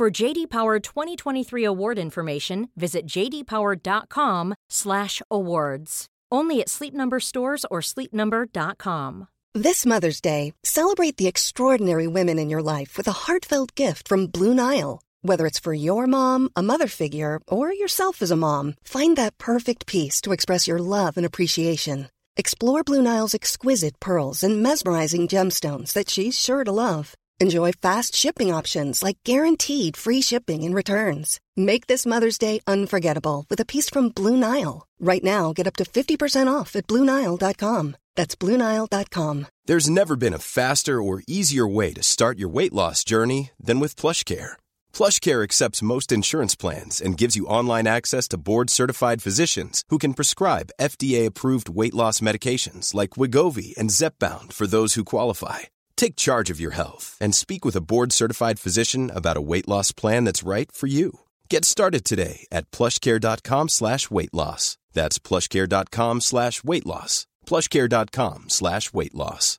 For JD Power 2023 award information, visit jdpower.com/awards. Only at Sleep Number stores or sleepnumber.com. This Mother's Day, celebrate the extraordinary women in your life with a heartfelt gift from Blue Nile. Whether it's for your mom, a mother figure, or yourself as a mom, find that perfect piece to express your love and appreciation. Explore Blue Nile's exquisite pearls and mesmerizing gemstones that she's sure to love. Enjoy fast shipping options like guaranteed free shipping and returns. Make this Mother's Day unforgettable with a piece from Blue Nile. Right now, get up to 50% off at BlueNile.com. That's BlueNile.com. There's never been a faster or easier way to start your weight loss journey than with PlushCare. PlushCare accepts most insurance plans and gives you online access to board-certified physicians who can prescribe FDA-approved weight loss medications like Wigovi and Zepbound for those who qualify. Take charge of your health and speak with a board-certified physician about a weight loss plan that's right for you. Get started today at plushcare.com slash weight loss. That's plushcare.com slash weight loss. plushcare.com slash weight loss.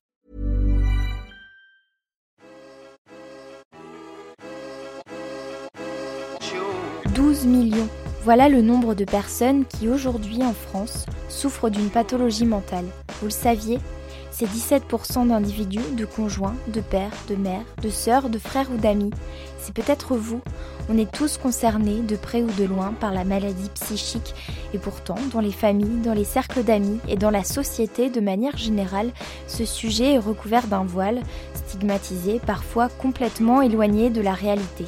« 12 millions. Voilà le nombre de personnes qui aujourd'hui en France souffrent d'une pathologie mentale. Vous le saviez c'est 17% d'individus, de conjoints, de pères, de mères, de sœurs, de frères ou d'amis. C'est peut-être vous. On est tous concernés, de près ou de loin, par la maladie psychique. Et pourtant, dans les familles, dans les cercles d'amis et dans la société de manière générale, ce sujet est recouvert d'un voile, stigmatisé, parfois complètement éloigné de la réalité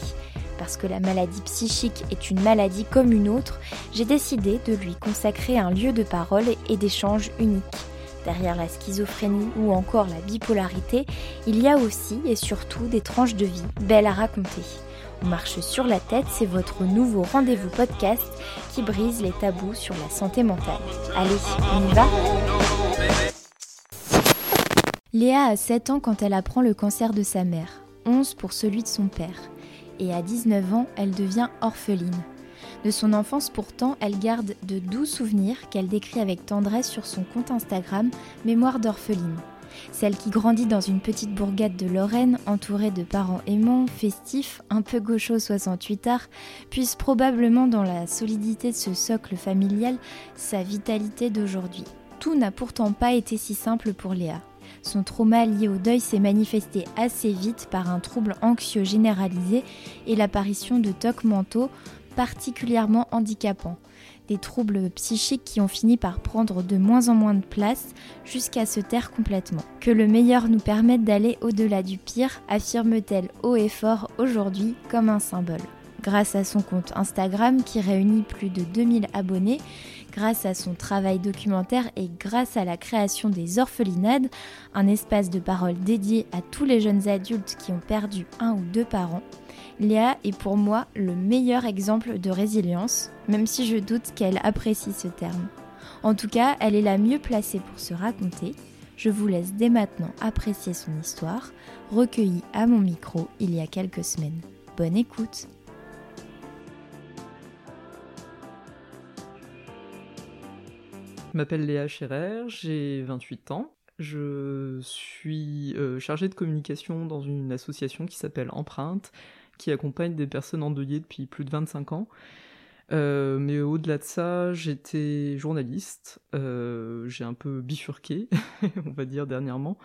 parce que la maladie psychique est une maladie comme une autre, j'ai décidé de lui consacrer un lieu de parole et d'échange unique. Derrière la schizophrénie ou encore la bipolarité, il y a aussi et surtout des tranches de vie belles à raconter. On marche sur la tête, c'est votre nouveau rendez-vous podcast qui brise les tabous sur la santé mentale. Allez, on y va Léa a 7 ans quand elle apprend le cancer de sa mère, 11 pour celui de son père. Et à 19 ans, elle devient orpheline. De son enfance pourtant, elle garde de doux souvenirs qu'elle décrit avec tendresse sur son compte Instagram Mémoire d'orpheline. Celle qui grandit dans une petite bourgade de Lorraine, entourée de parents aimants, festifs, un peu gauchos 68 arts, puise probablement dans la solidité de ce socle familial sa vitalité d'aujourd'hui. Tout n'a pourtant pas été si simple pour Léa. Son trauma lié au deuil s'est manifesté assez vite par un trouble anxieux généralisé et l'apparition de tocs mentaux particulièrement handicapants, des troubles psychiques qui ont fini par prendre de moins en moins de place jusqu'à se taire complètement. Que le meilleur nous permette d'aller au-delà du pire, affirme-t-elle haut et fort aujourd'hui comme un symbole. Grâce à son compte Instagram qui réunit plus de 2000 abonnés, grâce à son travail documentaire et grâce à la création des orphelinades, un espace de parole dédié à tous les jeunes adultes qui ont perdu un ou deux parents, Léa est pour moi le meilleur exemple de résilience, même si je doute qu'elle apprécie ce terme. En tout cas, elle est la mieux placée pour se raconter. Je vous laisse dès maintenant apprécier son histoire, recueillie à mon micro il y a quelques semaines. Bonne écoute Je m'appelle Léa Scherer, j'ai 28 ans. Je suis euh, chargée de communication dans une association qui s'appelle Empreinte, qui accompagne des personnes endeuillées depuis plus de 25 ans. Euh, mais au-delà de ça, j'étais journaliste. Euh, j'ai un peu bifurqué, on va dire, dernièrement,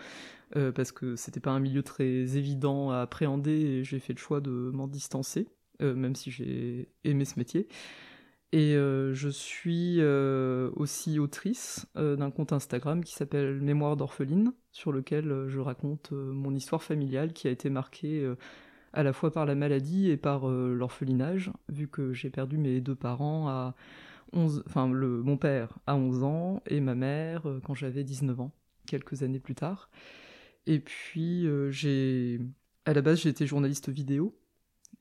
euh, parce que c'était pas un milieu très évident à appréhender et j'ai fait le choix de m'en distancer, même si j'ai aimé ce métier. Et je suis aussi autrice d'un compte Instagram qui s'appelle Mémoire d'orpheline, sur lequel je raconte mon histoire familiale qui a été marquée à la fois par la maladie et par euh, l'orphelinage, vu que j'ai perdu mes deux parents à 11, enfin mon père à 11 ans et ma mère euh, quand j'avais 19 ans, quelques années plus tard. Et puis euh, j'ai, à la base j'étais journaliste vidéo,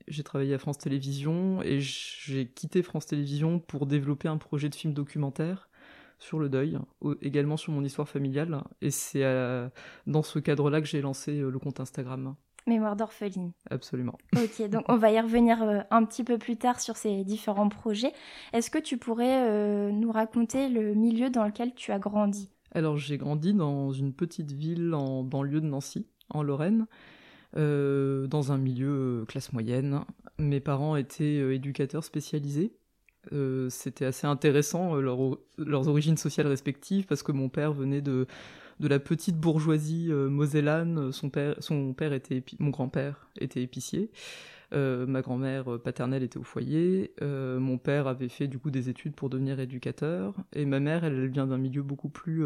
j'ai travaillé à France Télévisions et j'ai quitté France Télévisions pour développer un projet de film documentaire sur le deuil, également sur mon histoire familiale. Et c'est dans ce cadre-là que j'ai lancé le compte Instagram. Mémoire d'orpheline. Absolument. Ok, donc on va y revenir un petit peu plus tard sur ces différents projets. Est-ce que tu pourrais nous raconter le milieu dans lequel tu as grandi? Alors j'ai grandi dans une petite ville en banlieue de Nancy, en Lorraine. Euh, dans un milieu euh, classe moyenne. Mes parents étaient euh, éducateurs spécialisés. C'était assez intéressant leurs origines sociales respectives parce que mon père venait de, de la petite bourgeoisie mosellane. Son père était mon grand-père était épicier. ma grand-mère paternelle était au foyer. mon père avait fait du coup des études pour devenir éducateur. Et ma mère, elle, vient d'un milieu beaucoup plus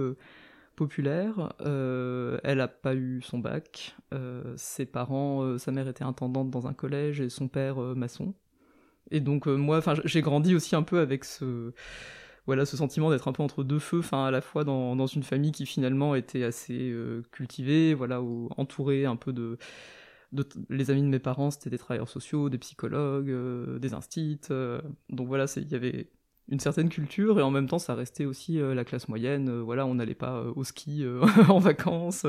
populaire. Euh, elle n'a pas eu son bac. Euh, ses parents, euh, sa mère était intendante dans un collège et son père maçon. Et donc moi, j'ai grandi aussi un peu avec ce voilà ce sentiment d'être un peu entre deux feux, enfin à la fois dans, une famille qui finalement était assez cultivée, voilà, entourée un peu de, les amis de mes parents, c'était des travailleurs sociaux, des psychologues, des instits, donc voilà, il y avait une certaine culture et en même temps ça restait aussi euh, la classe moyenne euh, voilà on n'allait pas euh, au ski en vacances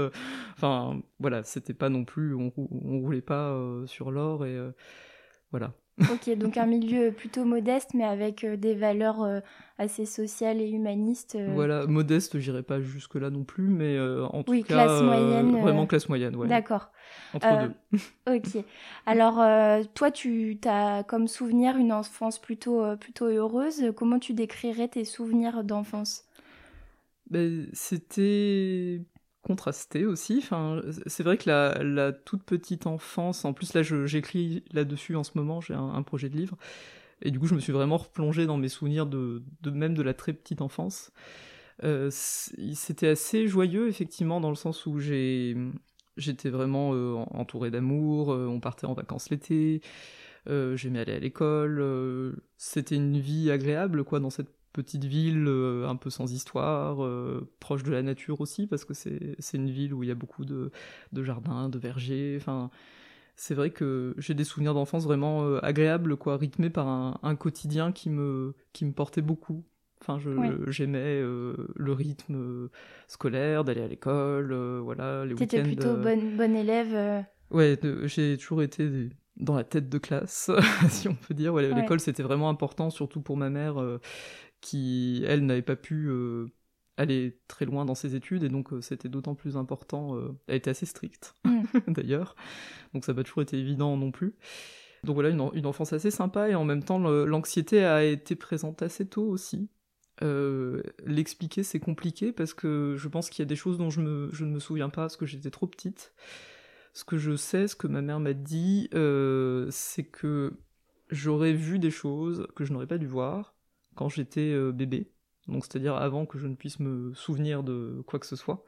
enfin voilà c'était pas non plus on, on roulait pas sur l'or et voilà Ok, donc un milieu plutôt modeste, mais avec euh, des valeurs euh, assez sociales et humanistes. Euh. Voilà, modeste, j'irai pas jusque-là non plus, mais en tout oui, cas, classe moyenne, vraiment classe moyenne, ouais. D'accord. Entre deux. ok. Alors, toi, tu as comme souvenir une enfance plutôt, plutôt heureuse. Comment tu décrirais tes souvenirs d'enfance? Ben, C'était contrasté aussi. C'est vrai que la, toute petite enfance, en plus là j'écris là-dessus en ce moment, j'ai un, projet de livre, et du coup je me suis vraiment replongé dans mes souvenirs de, même de la très petite enfance. Euh, c'était assez joyeux effectivement dans le sens où j'étais vraiment euh, entouré d'amour, euh, on partait en vacances l'été, j'aimais aller à l'école, c'était une vie agréable quoi dans cette petite ville euh, un peu sans histoire, euh, proche de la nature aussi, parce que c'est une ville où il y a beaucoup de, jardins, de vergers. Enfin, c'est vrai que j'ai des souvenirs d'enfance vraiment euh, agréables, quoi, rythmés par un, quotidien qui me, qui me portait beaucoup. Enfin, j'aimais le rythme scolaire, d'aller à l'école, voilà, les. T'étais plutôt bonne, bonne élève Ouais, j'ai toujours été dans la tête de classe, si on peut dire. L'école, c'était vraiment important, surtout pour ma mère, qui, elle, n'avait pas pu euh, aller très loin dans ses études, et donc euh, c'était d'autant plus important. Euh, elle était assez stricte, mm. d'ailleurs, donc ça n'a pas toujours été évident non plus. Donc voilà, une, enfance assez sympa, et en même temps, l'anxiété a été présente assez tôt aussi. L'expliquer, c'est compliqué, parce que je pense qu'il y a des choses dont je, je, ne me souviens pas, parce que j'étais trop petite. Ce que je sais, ce que ma mère m'a dit, c'est que j'aurais vu des choses que je n'aurais pas dû voir, quand j'étais euh, bébé, donc c'est-à-dire avant que je ne puisse me souvenir de quoi que ce soit,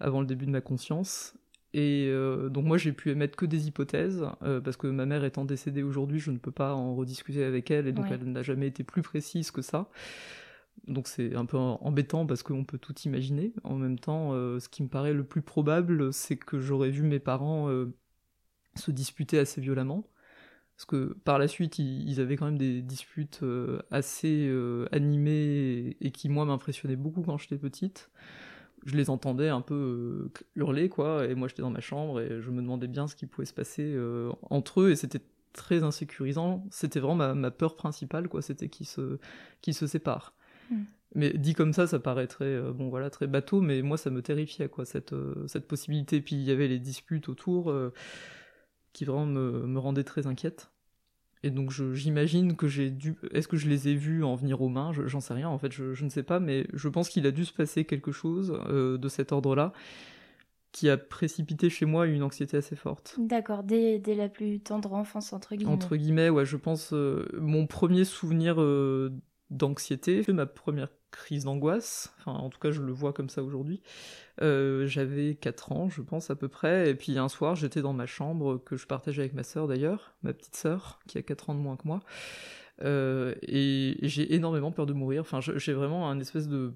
avant le début de ma conscience. Et euh, donc moi j'ai pu émettre que des hypothèses, euh, parce que ma mère étant décédée aujourd'hui, je ne peux pas en rediscuter avec elle, et donc elle n'a jamais été plus précise que ça. Donc c'est un peu embêtant parce qu'on peut tout imaginer. En même temps, ce qui me paraît le plus probable, c'est que j'aurais vu mes parents se disputer assez violemment. Parce que par la suite, ils, avaient quand même des disputes euh, assez euh, animées et, qui, moi, m'impressionnaient beaucoup quand j'étais petite. Je les entendais un peu euh, hurler, quoi, et moi j'étais dans ma chambre et je me demandais bien ce qui pouvait se passer entre eux, et c'était très insécurisant. C'était vraiment ma, peur principale, quoi, c'était qu'ils se, se séparent. Mm. Mais dit comme ça, ça paraît très, bon, voilà, très bateau, mais moi ça me terrifiait, quoi, cette, cette possibilité. Puis il y avait les disputes autour qui vraiment me, me rendait très inquiète. Et donc j'imagine que j'ai dû... Est-ce que je les ai vus en venir aux mains? J'en sais rien, en fait, je, ne sais pas, mais je pense qu'il a dû se passer quelque chose euh, de cet ordre-là qui a précipité chez moi une anxiété assez forte. D'accord, dès, dès, la plus tendre enfance, entre guillemets. Entre guillemets, ouais, je pense... Euh, mon premier souvenir euh, d'anxiété, ma première crise d'angoisse, enfin en tout cas je le vois comme ça aujourd'hui, euh, j'avais 4 ans, je pense, à peu près. Et puis un soir, j'étais dans ma chambre, que je partageais avec ma sœur d'ailleurs, ma petite sœur, qui a 4 ans de moins que moi. Euh, et, j'ai énormément peur de mourir. Enfin, j'ai vraiment un espèce de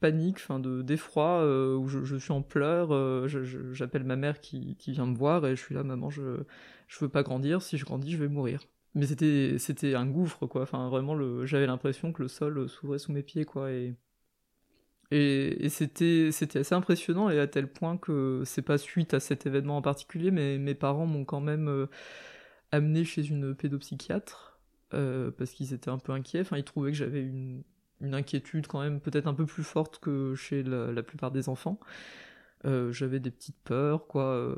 panique, enfin de d'effroi, où je, suis en pleurs, j'appelle ma mère qui, qui, vient me voir et je suis là, maman, je, je veux pas grandir, si je grandis, je vais mourir. Mais c'était, c'était un gouffre, quoi, enfin vraiment, j'avais l'impression que le sol s'ouvrait sous mes pieds, quoi, et et, c'était, c'était assez impressionnant et à tel point que c'est pas suite à cet événement en particulier, mais mes parents m'ont quand même euh, amené chez une pédopsychiatre euh, parce qu'ils étaient un peu inquiets. Enfin, ils trouvaient que j'avais une, une inquiétude quand même peut-être un peu plus forte que chez la, plupart des enfants. Euh, j'avais des petites peurs, quoi,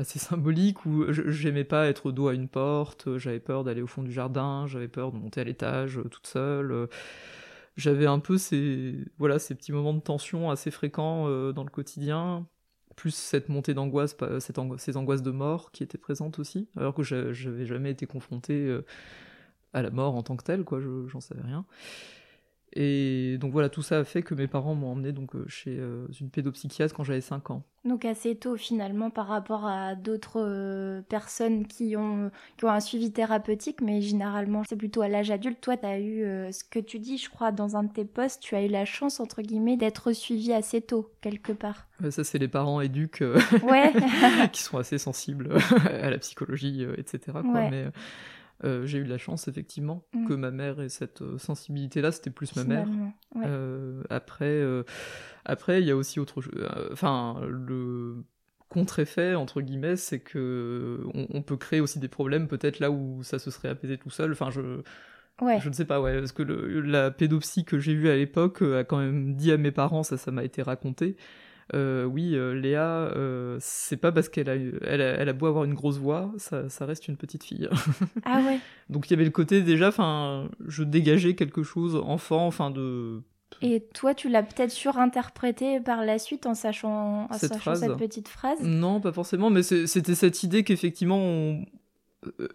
assez symboliques où j'aimais pas être dos à une porte, j'avais peur d'aller au fond du jardin, j'avais peur de monter à l'étage toute seule j'avais un peu ces, voilà, ces petits moments de tension assez fréquents euh, dans le quotidien, plus cette montée d'angoisse, ces angoisses de mort qui étaient présentes aussi, alors que j'avais jamais été confronté euh, à la mort en tant que telle, quoi, j'en savais rien. Et donc voilà, tout ça a fait que mes parents m'ont emmené donc euh, chez euh, une pédopsychiatre quand j'avais 5 ans. Donc assez tôt finalement par rapport à d'autres euh, personnes qui ont, qui ont un suivi thérapeutique, mais généralement c'est plutôt à l'âge adulte. Toi, tu as eu ce que tu dis, je crois, dans un de tes postes, tu as eu la chance, entre guillemets, d'être suivi assez tôt, quelque part. ça, c'est les parents éduques ouais. qui sont assez sensibles à la psychologie, etc. Quoi. Mais, euh, j'ai eu de la chance effectivement mm. que ma mère ait cette euh, sensibilité-là. C'était plus ma mère. Euh, après, après il y a aussi autre chose. Enfin, le contre-effet entre guillemets, c'est que on, peut créer aussi des problèmes peut-être là où ça se serait apaisé tout seul. Enfin, je Je ne sais pas, ouais, parce que la pédopsie que j'ai vue à l'époque a quand même dit à mes parents, ça, ça m'a été raconté, euh, oui, euh, Léa, euh, c'est pas parce qu'elle a, elle a, beau avoir une grosse voix, ça, reste une petite fille. ah ouais. Donc il y avait le côté déjà, enfin, je dégageais quelque chose enfant, enfin de. Et toi, tu l'as peut-être surinterprété par la suite en sachant, cette, cette petite phrase? Non, pas forcément, mais c'était cette idée qu'effectivement, on,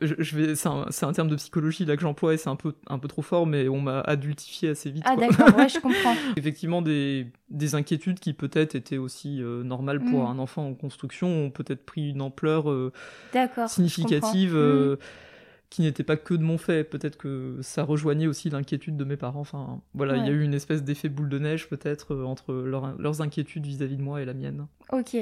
je vais, c'est un, terme de psychologie là que j'emploie et c'est un peu, un peu trop fort, mais on m'a adultifié assez vite. Ah d'accord, ouais, je comprends. Effectivement, des, des, inquiétudes qui peut-être étaient aussi euh, normales pour mm. un enfant en construction ont peut-être pris une ampleur euh, significative. Mm qui n'était pas que de mon fait. Peut-être que ça rejoignait aussi l'inquiétude de mes parents. Enfin, voilà, il y a eu une espèce d'effet boule de neige peut-être euh, entre leurs inquiétudes vis-à-vis de moi et la mienne. Ok.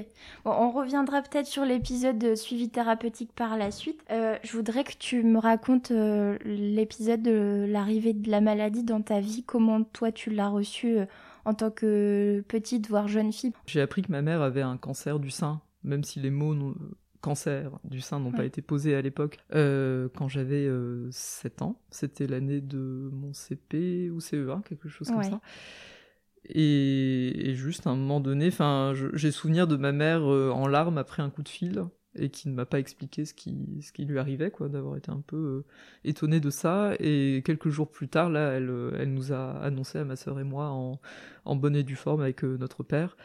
Bon, on reviendra peut-être sur l'épisode de suivi thérapeutique par la suite. Euh, je voudrais que tu me racontes euh, l'épisode de l'arrivée de la maladie dans ta vie. Comment toi tu l'as reçu en tant que petite voire jeune fille? J'ai appris que ma mère avait un cancer du sein, même si les mots cancer du sein n'ont pas été posés à l'époque. Euh, quand j'avais 7 euh, ans, c'était l'année de mon CP ou CE1, quelque chose comme ça. Et, juste à un moment donné, j'ai souvenir de ma mère euh, en larmes après un coup de fil et qui ne m'a pas expliqué ce qui, ce qui lui arrivait, quoi, d'avoir été un peu étonnée de ça. Et quelques jours plus tard, là, elle, elle nous a annoncé à ma sœur et moi en, en bonne et due forme avec notre père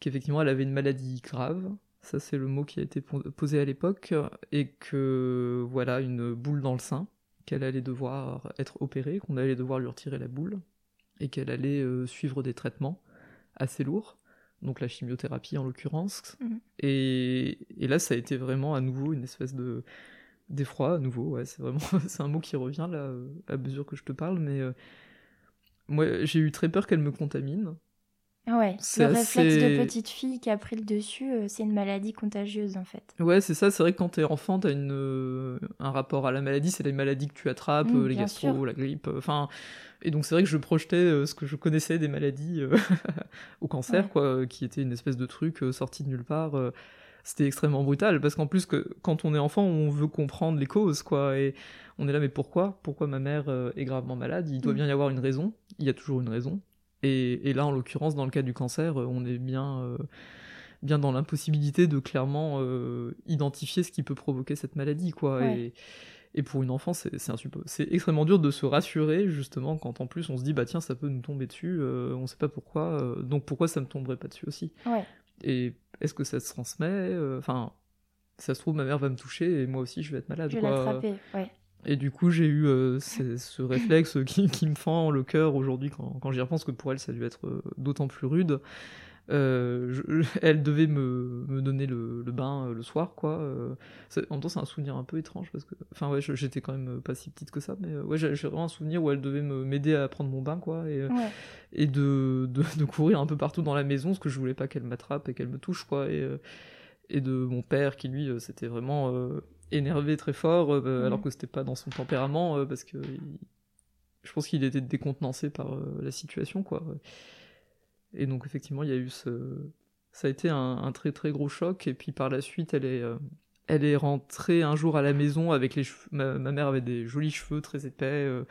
qu'effectivement elle avait une maladie grave ça c'est le mot qui a été posé à l'époque, et que voilà, une boule dans le sein, qu'elle allait devoir être opérée, qu'on allait devoir lui retirer la boule, et qu'elle allait euh, suivre des traitements assez lourds, donc la chimiothérapie en l'occurrence. Mhm. Et, là, ça a été vraiment à nouveau une espèce de d'effroi, à nouveau, ouais, c'est vraiment c'est un mot qui revient là à mesure que je te parle, mais euh, moi j'ai eu très peur qu'elle me contamine. Ouais, le réflexe de petite fille qui a pris le dessus, euh, c'est une maladie contagieuse en fait. Ouais, c'est ça, c'est vrai que quand t'es enfant, t'as une, euh, un rapport à la maladie, c'est les maladies que tu attrapes, mmh, euh, les gastro, la grippe, enfin... et donc c'est vrai que je projetais ce que je connaissais des maladies au cancer, quoi, qui était une espèce de truc sorti de nulle part. C'était extrêmement brutal, parce qu'en plus, que, quand on est enfant, on veut comprendre les causes, quoi, et on est là, mais pourquoi? Pourquoi ma mère est gravement malade? Il doit mmh. bien y avoir une raison, il y a toujours une raison. Et, là, en l'occurrence, dans le cas du cancer, euh, on est bien, euh, bien dans l'impossibilité de clairement euh, identifier ce qui peut provoquer cette maladie, quoi. Et, et, pour une enfant, c'est c'est extrêmement dur de se rassurer, justement, quand en plus on se dit, bah tiens, ça peut nous tomber dessus, on ne sait pas pourquoi, donc pourquoi ça me tomberait pas dessus aussi Et est-ce que ça se transmet Enfin, ça se trouve, ma mère va me toucher et moi aussi je vais être malade. Je vais l'attraper, ouais. Et du coup, j'ai eu euh, ce réflexe qui, me fend le cœur aujourd'hui quand, j'y repense, que pour elle, ça a dû être euh, d'autant plus rude. Euh, elle devait me, me donner le, le, bain le soir, quoi. En même temps, c'est un souvenir un peu étrange parce que, enfin, ouais, j'étais quand même pas si petite que ça, mais ouais, j'ai vraiment un souvenir où elle devait m'aider à prendre mon bain, quoi, et, et de, de, de, courir un peu partout dans la maison parce que je voulais pas qu'elle m'attrape et qu'elle me touche, quoi. Et, et de mon père qui, lui, c'était vraiment énervé très fort, alors que c'était pas dans son tempérament, parce que je pense qu'il était décontenancé par la situation, quoi. Et donc effectivement, il y a eu ce... Ça a été un, très très gros choc. Et puis par la suite, elle est, euh, elle est rentrée un jour à la maison avec les cheveux... Ma, mère avait des jolis cheveux très épais, euh,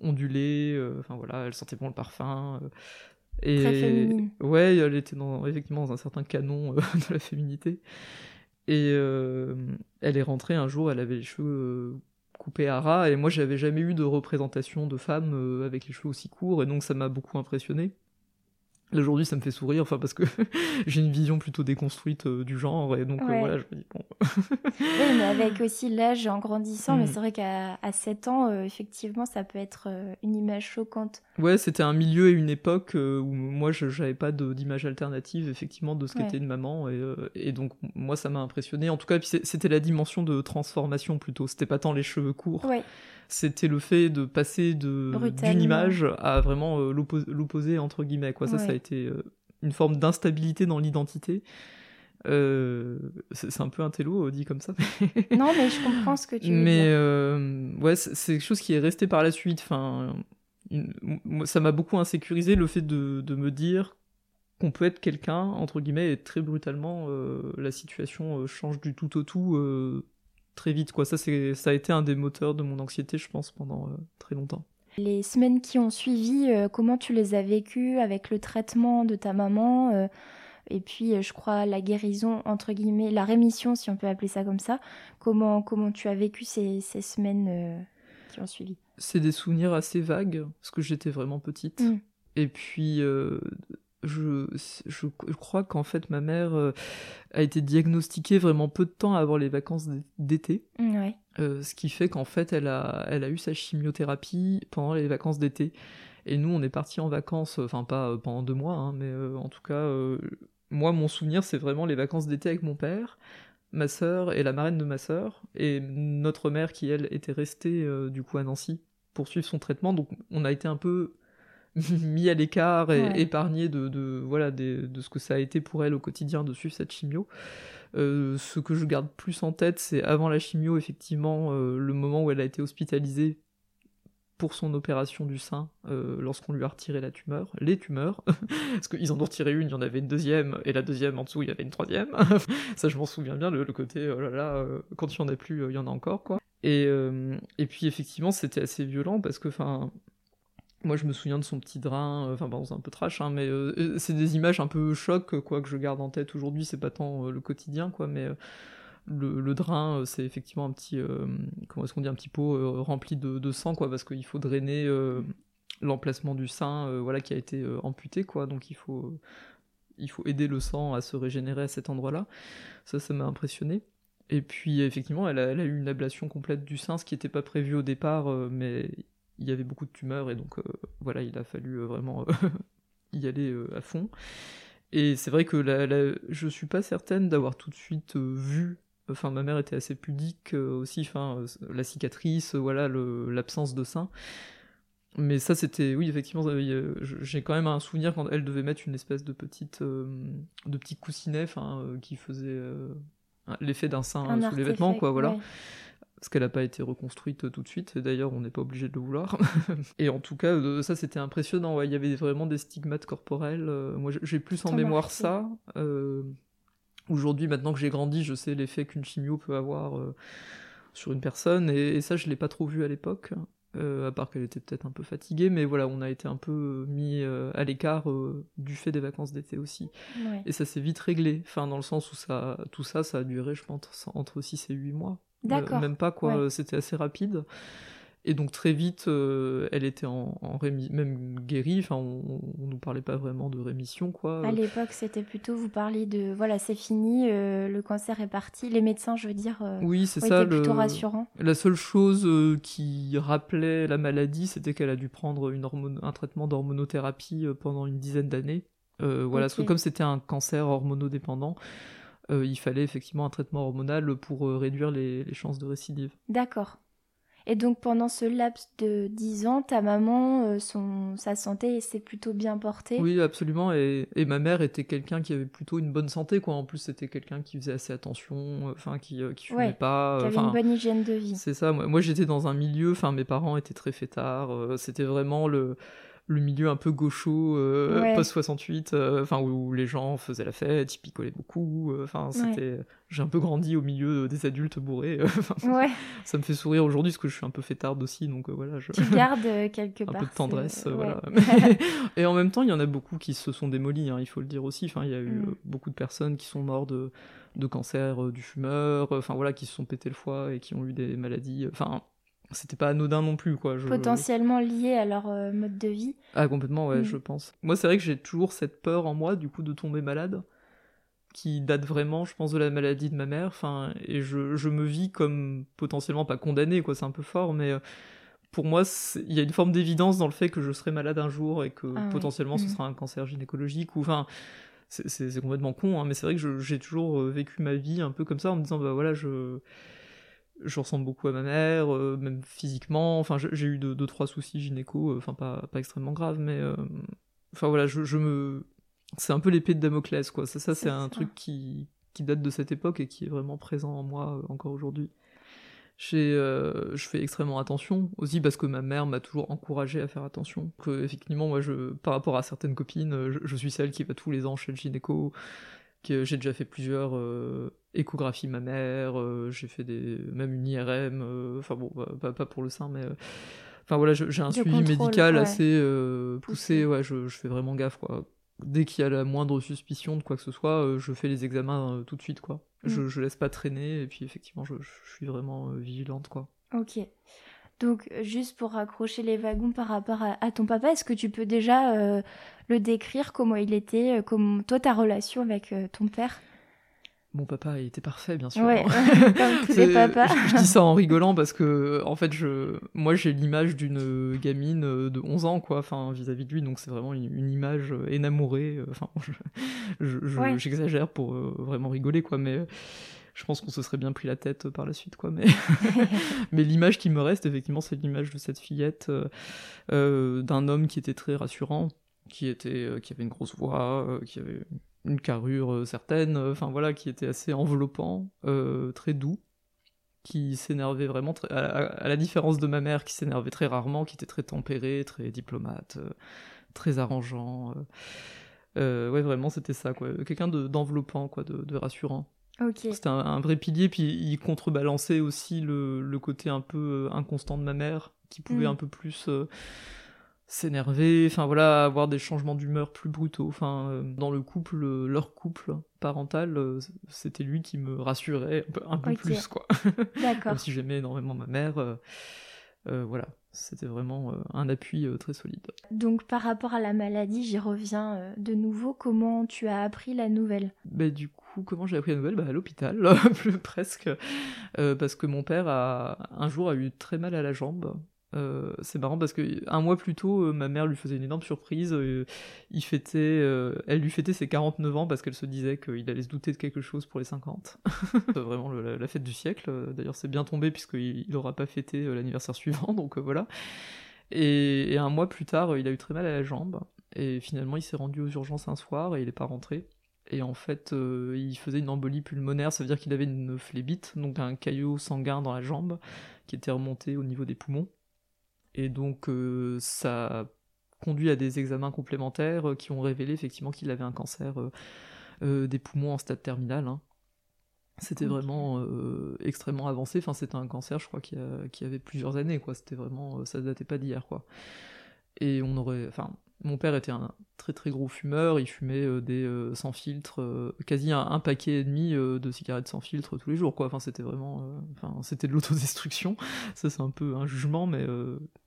ondulés. Euh, enfin voilà, elle sentait bon le parfum. et très. Ouais, elle était dans, effectivement dans un certain canon de la féminité. Et elle est rentrée un jour, elle avait les cheveux coupés à ras. Et moi, j'avais jamais eu de représentation de femme avec les cheveux aussi courts. Et donc, ça m'a beaucoup impressionné. Aujourd'hui, ça me fait sourire, enfin parce que j'ai une vision plutôt déconstruite euh, du genre, et donc euh, voilà, je me dis bon. oui, mais avec aussi l'âge en grandissant, mais mm. c'est vrai qu'à 7 ans, euh, effectivement, ça peut être une image choquante. Ouais, c'était un milieu et une époque où moi, je n'avais pas d'image alternative, effectivement, de ce qu'était une maman, et, et, donc moi, ça m'a impressionné. En tout cas, c'était la dimension de transformation plutôt. C'était pas tant les cheveux courts. Ouais c'était le fait de passer d'une image à vraiment l'opposé entre guillemets quoi ça ça été euh, une forme d'instabilité dans l'identité euh, c'est un peu un télo dit comme ça non mais je comprends ce que tu veux mais dire. ouais c'est quelque chose qui est resté par la suite enfin ça m'a beaucoup insécurisé le fait de, de me dire qu'on peut être quelqu'un entre guillemets et très brutalement la situation change du tout au tout très vite. Quoi. Ça, a été un des moteurs de mon anxiété, je pense, pendant euh, très longtemps. Les semaines qui ont suivi, euh, comment tu les as vécues avec le traitement de ta maman euh, et puis, je crois, la guérison, entre guillemets, la rémission, si on peut appeler ça comme ça. Comment, comment tu as vécu ces, ces semaines qui ont suivi? C'est des souvenirs assez vagues, parce que j'étais vraiment petite. Mm. Et puis, je, je, crois qu'en fait ma mère euh, a été diagnostiquée vraiment peu de temps avant les vacances d'été. Mm, euh, ce qui fait qu'en fait elle a, elle a eu sa chimiothérapie pendant les vacances d'été. Et nous on est partis en vacances, enfin pas euh, pendant deux mois, hein, mais en tout cas moi mon souvenir c'est vraiment les vacances d'été avec mon père, ma sœur et la marraine de ma sœur, et notre mère qui elle était restée du coup à Nancy pour suivre son traitement. Donc on a été un peu mis à l'écart et épargné de, voilà, de ce que ça a été pour elle au quotidien de suivre cette chimio. Euh, ce que je garde plus en tête, c'est avant la chimio, effectivement, euh, le moment où elle a été hospitalisée pour son opération du sein, euh, lorsqu'on lui a retiré la tumeur, les tumeurs, parce qu'ils en ont retiré une, il y en avait une deuxième, et la deuxième en dessous, il y avait une troisième. Ça, je m'en souviens bien, le, côté, oh là là, quand il n'y en a plus, il y en a encore, quoi. Et, et puis, effectivement, c'était assez violent, parce que, enfin, moi, je me souviens de son petit drain, euh, enfin, bon, c'est un peu trash, hein, mais euh, euh, c'est des images un peu choc, quoi, que je garde en tête aujourd'hui. C'est pas tant le quotidien, quoi, mais le, drain, c'est effectivement un petit, comment est-ce qu'on dit, un petit pot rempli de, sang, quoi, parce qu'il faut drainer l'emplacement du sein, voilà, qui a été amputé, quoi. Donc, il faut, il faut aider le sang à se régénérer à cet endroit-là. Ça, ça m'a impressionné. Et puis, effectivement, elle a, elle a, eu une ablation complète du sein, ce qui n'était pas prévu au départ, mais il y avait beaucoup de tumeurs et donc euh, voilà, il a fallu euh, vraiment euh, y aller à fond. Et c'est vrai que la, la, je suis pas certaine d'avoir tout de suite vu. Enfin, ma mère était assez pudique aussi. Enfin, la cicatrice, voilà, l'absence de sein. Mais ça, c'était, oui, effectivement, j'ai quand même un souvenir quand elle devait mettre une espèce de petite, de petit coussinet, enfin, qui faisait l'effet d'un sein sous les vêtements, quoi, voilà parce qu'elle n'a pas été reconstruite tout de suite, et d'ailleurs on n'est pas obligé de le vouloir. et en tout cas, euh, ça c'était impressionnant, il y avait vraiment des stigmates corporels, euh, moi j'ai plus en mémoire ça. Euh, aujourd'hui, maintenant que j'ai grandi, je sais l'effet qu'une chimio peut avoir sur une personne, et, ça je l'ai pas trop vu à l'époque. à part qu'elle était peut-être un peu fatiguée, mais voilà, on a été un peu mis à l'écart du fait des vacances d'été aussi. Et ça s'est vite réglé, enfin dans le sens où ça, tout ça, ça a duré, je pense, entre 6 et 8 mois. D'accord. même pas quoi, c'était assez rapide. Et donc très vite, euh, elle était en, en même guérie. Enfin, on, on, nous parlait pas vraiment de rémission, quoi. À l'époque, c'était plutôt vous parliez de voilà, c'est fini, euh, le cancer est parti. Les médecins, je veux dire, euh, oui, c'est ça, plutôt rassurant. La seule chose qui rappelait la maladie, c'était qu'elle a dû prendre une hormone, un traitement d'hormonothérapie pendant une dizaine d'années. voilà, parce que comme c'était un cancer hormonodépendant, euh, il fallait effectivement un traitement hormonal pour euh, réduire les, les chances de récidive. D'accord. Et donc pendant ce laps de 10 ans, ta maman, euh, son, sa santé s'est plutôt bien portée? Oui, absolument. Et, et ma mère était quelqu'un qui avait plutôt une bonne santé, quoi. En plus, c'était quelqu'un qui faisait assez attention, enfin, qui, qui fumait Ouais, pas. qui avait une bonne hygiène de vie. C'est ça. Moi, moi, j'étais dans un milieu, enfin, mes parents étaient très fêtards. c'était vraiment le, le milieu un peu gaucho, euh, Ouais. post-68, euh, enfin, où, les gens faisaient la fête, ils picolaient beaucoup. euh, Enfin, c'était. J'ai un peu grandi au milieu des adultes bourrés. Ouais, ça me fait sourire aujourd'hui parce que je suis un peu fêtarde aussi, donc voilà. Je... tu gardes quelque un part. peu de tendresse, voilà. Et en même temps, il y en a beaucoup qui se sont démolis, hein, il faut le dire aussi. Enfin, il y a eu Mm. beaucoup de personnes qui sont mortes de, de cancer du fumeur, enfin voilà, qui se sont pété le foie et qui ont eu des maladies. Enfin, c'était pas anodin non plus, quoi. Je... Potentiellement liés à leur euh, mode de vie. Ah, complètement, ouais, Mm. je pense. Moi, c'est vrai que j'ai toujours cette peur en moi, du coup, de tomber malade, qui date vraiment, je pense, de la maladie de ma mère. Enfin, et je, je me vis comme potentiellement pas condamné, quoi, c'est un peu fort, mais euh, pour moi, il y a une forme d'évidence dans le fait que je serai malade un jour et que Ah ouais. potentiellement ce Mm. sera un cancer gynécologique ou enfin. C'est complètement con, hein, mais c'est vrai que j'ai toujours euh, vécu ma vie un peu comme ça en me disant bah voilà je je ressemble beaucoup à ma mère, euh, même physiquement. Enfin, j'ai eu deux, deux, trois soucis gynéco, euh, enfin pas, pas extrêmement graves, mais euh, enfin voilà, je, je me, c'est un peu l'épée de Damoclès quoi. Ça, ça c'est un ça. truc qui, qui date de cette époque et qui est vraiment présent en moi encore aujourd'hui. Euh, je fais extrêmement attention aussi parce que ma mère m'a toujours encouragé à faire attention. Que effectivement, moi, je, par rapport à certaines copines, je, je suis celle qui va tous les ans chez le gynéco. Que j'ai déjà fait plusieurs euh, échographies mammaires, euh, j'ai fait des, même une IRM. euh, Enfin bon, pas, pas pour le sein, mais enfin voilà, j'ai un De suivi médical ouais. assez euh, poussé. Ouais, je, je fais vraiment gaffe quoi. Dès qu'il y a la moindre suspicion de quoi que ce soit, euh, je fais les examens euh, tout de suite quoi. Je, Mm. je laisse pas traîner et puis effectivement, je, je suis vraiment vigilante quoi. Ok. Donc, euh, juste pour raccrocher les wagons par rapport à, à ton papa, est-ce que tu peux déjà euh, le décrire, comment il était, euh, comment toi, ta relation avec euh, ton père? Mon papa, il était parfait, bien sûr. Ouais, hein. comme tous les papas. Je, je dis ça en rigolant parce que, en fait, je, moi, j'ai l'image d'une gamine de 11 ans, quoi, enfin, vis-à-vis de lui, donc c'est vraiment une, une image énamourée. Enfin, je- je- je- Ouais. j'exagère pour vraiment rigoler, quoi, mais je pense qu'on se serait bien pris la tête par la suite, quoi. Mais, mais l'image qui me reste, effectivement, c'est l'image de cette fillette, euh, euh, d'un homme qui était très rassurant, qui était, euh, qui avait une grosse voix, euh, qui avait une carrure euh, certaine, euh, enfin voilà, qui était assez enveloppant, euh, très doux, qui s'énervait vraiment, très- à, à- à la différence de ma mère qui s'énervait très rarement, qui était très tempérée, très diplomate, euh, très arrangeant. euh. Euh, ouais, vraiment, c'était ça, quoi. Quelqu'un de- d'enveloppant, quoi, de, de rassurant. Ok. C'était un, un vrai pilier, puis il contrebalançait aussi le, le côté un peu euh, inconstant de ma mère, qui pouvait Mm. un peu plus euh, s'énerver, enfin voilà, avoir des changements d'humeur plus brutaux. Enfin, euh, dans le couple, euh, leur couple parental, c'était lui qui me rassurait un peu, un peu Ok. plus, quoi. D'accord. Même si j'aimais énormément ma mère, voilà, c'était vraiment euh, un appui euh, très solide. Donc, par rapport à la maladie, j'y reviens euh, de nouveau. Comment tu as appris la nouvelle? Bah, du coup, comment j'ai appris la nouvelle? Bah, À l'hôpital, plus presque. Euh, parce que mon père, a, un jour, a eu très mal à la jambe. Euh, c'est marrant parce que un mois plus tôt, euh, ma mère lui faisait une énorme surprise. euh, il fêtait, elle lui fêtait ses 49 ans parce qu'elle se disait qu'il allait se douter de quelque chose pour les 50. C'est vraiment la, fête du siècle. D'ailleurs, c'est bien tombé puisqu'il n'aura pas fêté l'anniversaire suivant, donc voilà. Et, et un mois plus tard, il a eu très mal à la jambe. Et finalement, il s'est rendu aux urgences un soir et il n'est pas rentré. Et en fait, il faisait une embolie pulmonaire, ça veut dire qu'il avait une phlébite, donc un caillot sanguin dans la jambe qui était remonté au niveau des poumons. Et donc, euh, ça conduit à des examens complémentaires euh, qui ont révélé effectivement qu'il avait un cancer euh, des poumons en stade terminal. hein. C'était vraiment extrêmement avancé. Enfin, c'était un cancer, je crois, qui, a- qui avait plusieurs années, quoi. C'était vraiment, ça datait pas d'hier, quoi. Et on aurait, enfin, mon père était un très très gros fumeur. Il fumait euh, des euh, sans filtre, euh, quasi un, un paquet et demi de cigarettes sans filtre tous les jours, quoi. Enfin, c'était vraiment, enfin, c'était de l'autodestruction. Ça, c'est un peu un jugement, mais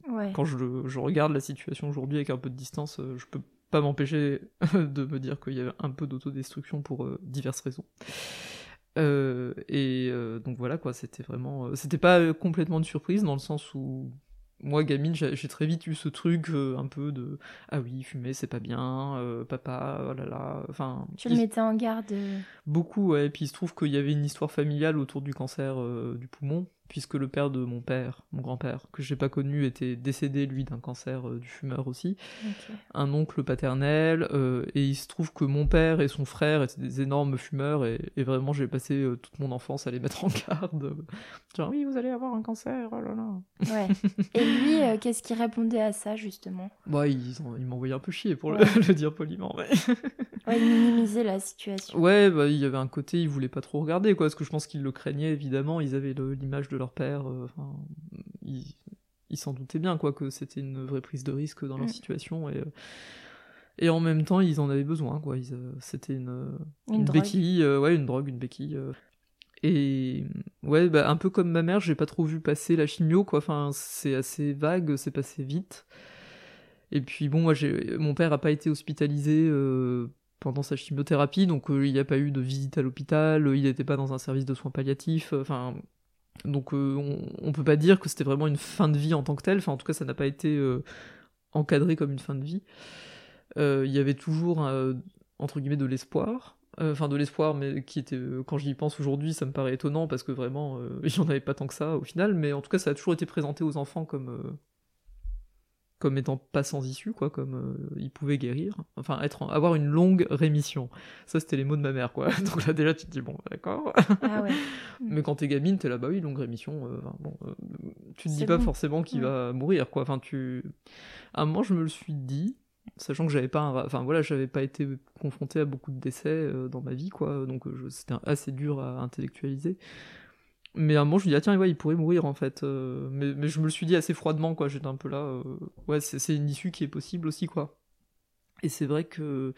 Ouais. quand je, regarde la situation aujourd'hui avec un peu de distance, euh, je peux pas m'empêcher de me dire qu'il y avait un peu d'autodestruction pour euh, diverses raisons. Euh, et euh, donc voilà quoi, c'était vraiment, euh, c'était pas complètement une surprise dans le sens où moi, gamine, j'ai très vite eu ce truc un peu de ah oui, fumer c'est pas bien, papa, oh là là. Enfin, Tu le mettais en garde. beaucoup, ouais. Et puis il se trouve qu'il y avait une histoire familiale autour du cancer du poumon, puisque le père de mon père, mon grand-père, que j'ai pas connu, était décédé lui d'un cancer euh, du fumeur aussi. un oncle paternel, euh, et il se trouve que mon père et son frère étaient des énormes fumeurs, et, et vraiment j'ai passé euh, toute mon enfance à les mettre en garde. Genre, oui, vous allez avoir un cancer, oh là là. Ouais. Et lui, qu'est-ce qu'il répondait à ça, justement? Bah, ils, ont- ils m'envoyaient un peu chier pour le- Ouais. le, dire poliment, mais. Ouais, il minimisait la situation. Ouais, bah, il y avait un côté, ils voulaient pas trop regarder, quoi, parce que je pense qu'ils le craignaient, évidemment, ils avaient l'image de leur père, euh, enfin, ils ils s'en doutaient bien, quoi, que c'était une vraie prise de risque dans leur Mm. situation, et, euh, et en même temps, ils en avaient besoin, quoi, euh, c'était une, Une, béquille, ouais, une drogue, une béquille. Et ouais, bah, un peu comme ma mère, j'ai pas trop vu passer la chimio, quoi. Enfin, c'est assez vague, c'est passé vite. Et puis bon, moi, mon père a pas été hospitalisé euh, pendant sa chimiothérapie, donc euh, il n'y a pas eu de visite à l'hôpital, il n'était pas dans un service de soins palliatifs. Enfin, donc euh, on, on peut pas dire que c'était vraiment une fin de vie en tant que telle. Enfin, en tout cas, ça n'a pas été euh, encadré comme une fin de vie. Euh, Il y avait toujours euh, entre guillemets de l'espoir. Euh, Enfin, de l'espoir, mais qui était, euh, quand j'y pense aujourd'hui, ça me paraît étonnant parce que vraiment, euh, il n'y en avait pas tant que ça au final. Mais en tout cas, ça a toujours été présenté aux enfants comme, euh, comme étant pas sans issue, quoi, comme euh, ils pouvaient guérir. Enfin, être en- avoir une longue rémission. Ça, c'était les mots de ma mère, quoi. Donc là, déjà, tu te dis, bon, d'accord. Ah ouais. Mais quand t'es gamine, t'es là, bah oui, longue rémission. euh, bon, euh, tu te dis pas forcément qu'il Ouais. va mourir, quoi. Enfin, tu. À un moment, je me le suis dit, sachant que j'avais pas, un- enfin voilà, j'avais pas été confronté à beaucoup de décès euh, dans ma vie, quoi. Donc euh, c'était assez dur à intellectualiser. Mais à un moment, je me dis, ah tiens, ouais, il pourrait mourir en fait. euh, mais, je me le suis dit assez froidement, quoi. J'étais un peu là, euh, ouais, c'est une issue qui est possible aussi, quoi. Et c'est vrai que.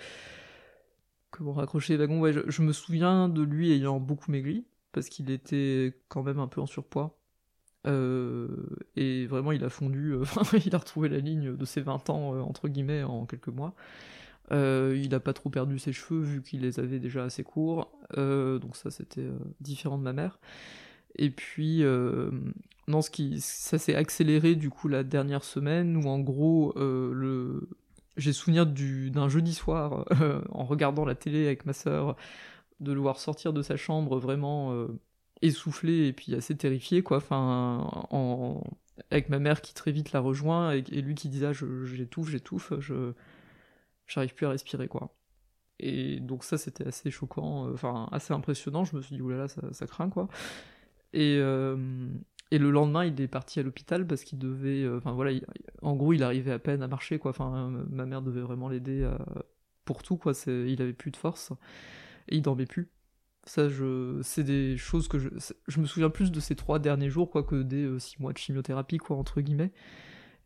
Comment raccrocher les wagons Ouais, je, me souviens de lui ayant beaucoup maigri, parce qu'il était quand même un peu en surpoids. Euh, et vraiment, il a fondu, il a retrouvé la ligne de ses 20 ans, entre guillemets, en quelques mois. Il a pas trop perdu ses cheveux, vu qu'il les avait déjà assez courts. Donc ça, c'était différent de ma mère. Et puis, euh, non, ce qui, ça s'est accéléré, du coup, la dernière semaine, où en gros, euh, le... j'ai souvenir du- d'un jeudi soir, euh, en regardant la télé avec ma sœur, de le voir sortir de sa chambre vraiment essoufflé et puis assez terrifié, quoi. Enfin, en... avec ma mère qui très vite la rejoint et, lui qui disait ah, je- j'étouffe, j'étouffe, je j'arrive plus à respirer, quoi. Et donc ça c'était assez choquant, enfin assez impressionnant. Je me suis dit oulala ça craint quoi. Et euh, et le lendemain, il est parti à l'hôpital parce qu'il devait. euh, Enfin voilà, il- en gros, il arrivait à peine à marcher, quoi. Enfin, euh, ma mère devait vraiment l'aider à- pour tout, quoi. Il avait plus de force et il dormait plus. Ça, c'est des choses que je, me souviens plus de ces trois derniers jours, quoi, que des euh, six mois de chimiothérapie, quoi, entre guillemets.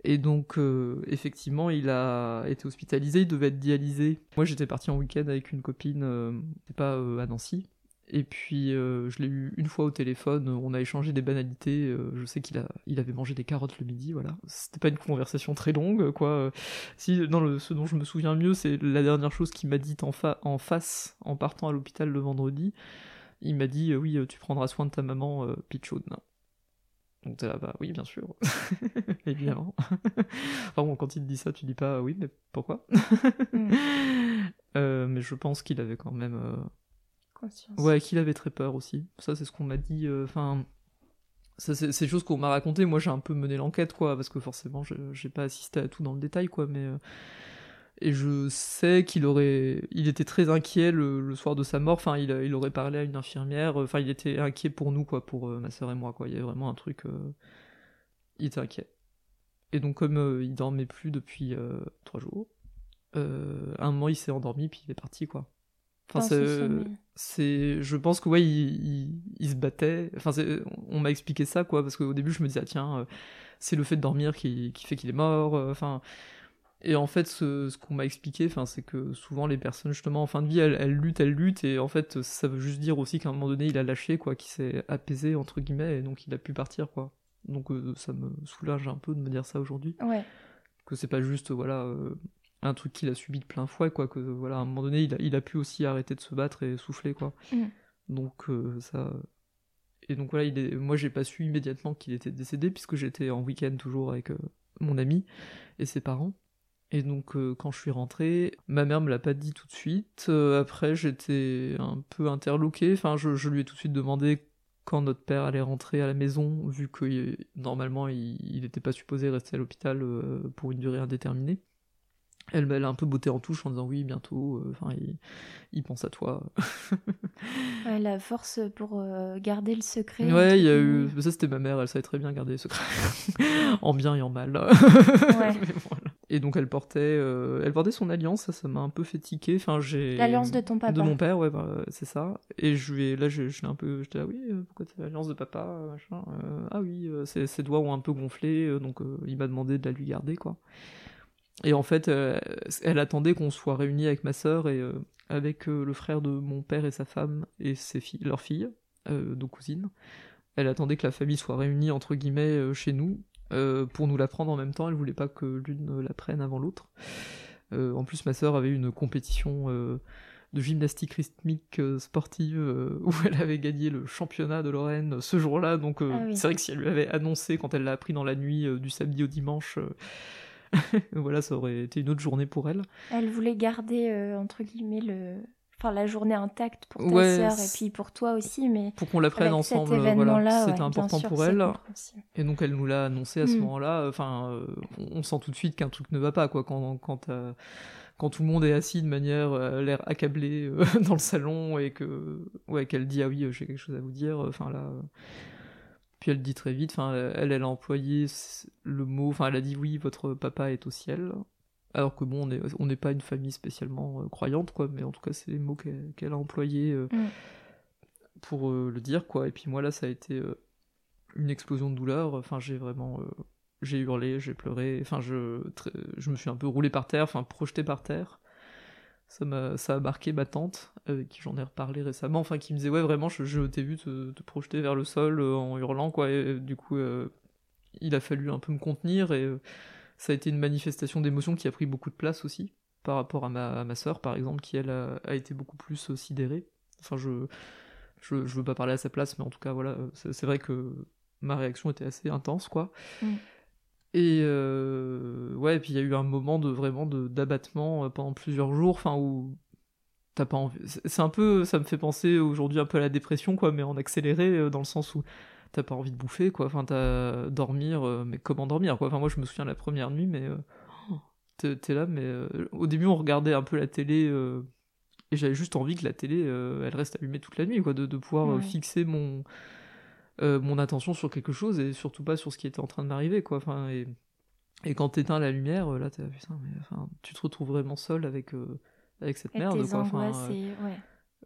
Et donc, euh, effectivement, il a été hospitalisé, il devait être dialysé. Moi, j'étais parti en week-end avec une copine, euh, pas euh, à Nancy. Et puis, euh, je l'ai eu une fois au téléphone, on a échangé des banalités. euh, je sais qu'il a, il avait mangé des carottes le midi, voilà. C'était pas une conversation très longue, quoi. Si, non, le, ce dont je me souviens mieux, c'est la dernière chose qu'il m'a dit en, fa- en face, en partant à l'hôpital le vendredi. Il m'a dit, euh, oui, tu prendras soin de ta maman, Pichoun. Donc t'es là, bah oui, bien sûr. Évidemment. enfin bon, quand il te dit ça, tu dis pas, oui, mais pourquoi? Mm. Mais je pense qu'il avait quand même... Ouais, qu'il avait très peur aussi. Ça, c'est ce qu'on m'a dit. euh, Enfin, c'est c'est choses qu'on m'a raconté. Moi, j'ai un peu mené l'enquête, quoi, parce que forcément, je- j'ai pas assisté à tout dans le détail, quoi. Mais euh, et je sais qu'il aurait, il était très inquiet le, soir de sa mort. Enfin, il, il aurait parlé à une infirmière. Enfin, il était inquiet pour nous, quoi, pour euh, ma sœur et moi, quoi. Il y avait vraiment un truc. Il était inquiet. Et donc, comme il dormait plus depuis trois jours, à un moment, il s'est endormi, puis il est parti, quoi. Enfin, c'est- je pense que ouais il, il- il se battait. Enfin on m'a expliqué ça quoi parce qu'au début je me disais ah, tiens euh, c'est le fait de dormir qui, qui fait qu'il est mort euh, enfin. Et en fait ce, ce qu'on m'a expliqué enfin c'est que souvent les personnes justement en fin de vie elles, elles luttent elles luttent et en fait ça veut juste dire aussi qu'à un moment donné il a lâché quoi qu'il s'est apaisé entre guillemets et donc il a pu partir quoi. Donc euh, ça me soulage un peu de me dire ça aujourd'hui. Ouais. que c'est pas juste voilà euh, un truc qu'il a subi de plein fouet quoi que voilà à un moment donné il a, il a pu aussi arrêter de se battre et souffler quoi Mm. donc euh, ça Et donc voilà, il est... moi j'ai pas su immédiatement qu'il était décédé puisque j'étais en week-end toujours avec mon ami et ses parents. Et donc quand je suis rentré, ma mère me l'a pas dit tout de suite. après j'étais un peu interloqué. Enfin je, je, lui ai tout de suite demandé quand notre père allait rentrer à la maison, vu que normalement il n'était pas supposé rester à l'hôpital pour une durée indéterminée. Elle, elle a un peu botté en touche en disant oui, bientôt, euh, il, pense à toi. ouais, la force pour euh, garder le secret. Ouais, il y a eu. Ça, c'était ma mère, elle savait très bien garder le secret. en bien et en mal. ouais. Et donc, elle portait, euh, elle portait son alliance, ça, ça m'a un peu fait tiquer. Enfin, j'ai... L'alliance de ton papa. De mon père, ouais, bah, c'est ça. Et je vais, là, je, je l'ai un peu. J'étais là, oui, pourquoi t'as l'alliance de papa machin. Ah oui, ses, ses, doigts ont un peu gonflé, donc il m'a demandé de la lui garder, quoi. Et en fait, euh, elle attendait qu'on soit réunis avec ma sœur et euh, avec euh, le frère de mon père et sa femme et ses filles, leurs filles, deux cousines. Elle attendait que la famille soit réunie entre guillemets chez nous pour nous la prendre en même temps. Elle voulait pas que l'une la prenne avant l'autre. en plus, ma sœur avait une compétition de gymnastique rythmique sportive où elle avait gagné le championnat de Lorraine ce jour-là. Donc ah c'est vrai que si elle lui avait annoncé quand elle l'a appris dans la nuit du samedi au dimanche voilà, ça aurait été une autre journée pour elle. Elle voulait garder, euh, entre guillemets, le... enfin, la journée intacte pour ta sœur et puis pour toi aussi. mais Pour qu'on la prenne ensemble, voilà, c'était important pour elle. Et donc elle nous l'a annoncé à ce hmm. moment-là. Enfin, euh, on sent tout de suite qu'un truc ne va pas, quoi, quand, quand, euh, quand tout le monde est assis de manière l'air accablé dans le salon et que ouais, qu'elle dit ah oui, j'ai quelque chose à vous dire. Enfin là puis elle dit très vite, enfin, elle, elle a employé le mot, enfin, elle a dit oui, votre papa est au ciel. Alors que bon, on n'est pas une famille spécialement euh, croyante, quoi, mais en tout cas, c'est les mots qu'elle a employés euh, mm. pour euh, le dire, quoi. Et puis moi, là, ça a été une explosion de douleur. Enfin, j'ai vraiment. j'ai hurlé, j'ai pleuré. Enfin, je, je me suis un peu roulé par terre, enfin, projeté par terre ça m'a ça a marqué ma tante avec qui j'en ai reparlé récemment enfin qui me disait ouais vraiment je, t'ai vu te, projeter vers le sol euh, en hurlant quoi et, du coup euh, il a fallu un peu me contenir et euh, ça a été une manifestation d'émotion qui a pris beaucoup de place aussi par rapport à ma, ma soeur par exemple qui elle a, été beaucoup plus sidérée enfin je, je, veux pas parler à sa place mais en tout cas voilà c'est vrai que ma réaction était assez intense quoi mm. Et euh, ouais, et puis il y a eu un moment de vraiment d'abattement euh, pendant plusieurs jours, enfin où t'as pas envie. C'est un peu, ça me fait penser aujourd'hui un peu à la dépression, quoi, mais en accéléré euh, dans le sens où t'as pas envie de bouffer, quoi. Enfin, t'as dormir, mais comment dormir, quoi. Enfin, moi je me souviens la première nuit, mais t'es là, mais au début on regardait un peu la télé. et j'avais juste envie que la télé, elle reste allumée toute la nuit, quoi, de, de pouvoir fixer mon, euh, mon attention sur quelque chose et surtout pas sur ce qui était en train de m'arriver, quoi. Enfin, et, et quand t'éteins la lumière, euh, là, t'as putain, mais enfin, tu te retrouves vraiment seul avec, euh, avec cette merde, quoi. Enfin, ouais.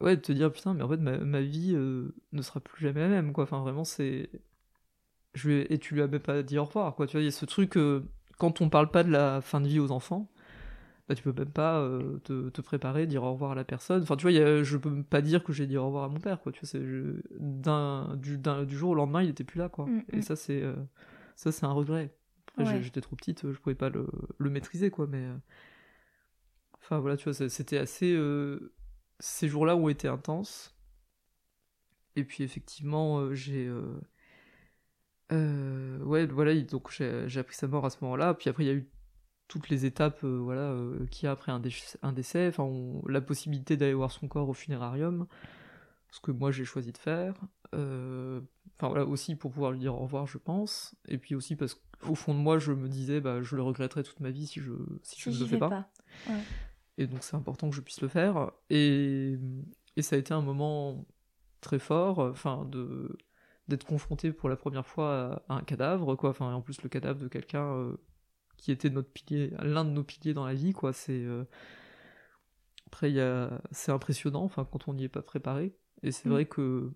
ouais, de te dire putain, mais en fait, ma, ma vie ne sera plus jamais la même, quoi. Enfin, vraiment, c'est. Je Et tu lui as même pas dit au revoir, quoi. Tu vois, il y a ce truc, quand on parle pas de la fin de vie aux enfants, bah, tu peux même pas euh, te, te, préparer, dire au revoir à la personne. Enfin, tu vois, y a, je peux pas dire que j'ai dit au revoir à mon père, quoi. Tu vois, du, du, jour au lendemain, il était plus là, quoi. Mm, Et mm. ça, c'est euh, ça, c'est un regret. Après, j'étais trop petite, je pouvais pas le, le maîtriser, quoi. Mais euh, enfin, voilà, tu vois, c'était assez. ces jours-là ont été intenses. Et puis, effectivement, j'ai. ouais, voilà, donc j'ai appris sa mort à ce moment-là. Puis après, il y a eu toutes les étapes euh, voilà, euh, qu'il y a après un, un décès, enfin, la possibilité d'aller voir son corps au funérarium, ce que moi j'ai choisi de faire. Euh, enfin voilà, aussi pour pouvoir lui dire au revoir, je pense. Et puis aussi parce qu'au fond de moi, je me disais, bah, je le regretterais toute ma vie si je, si, je ne le fais pas. Et donc c'est important que je puisse le faire. Et, et ça a été un moment très fort, enfin, de d'être confronté pour la première fois à, un cadavre, quoi. Enfin, en plus le cadavre de quelqu'un qui était notre pilier, l'un de nos piliers dans la vie, quoi. C'est euh, après il c'est impressionnant, enfin quand on n'y est pas préparé. Et c'est mm. vrai que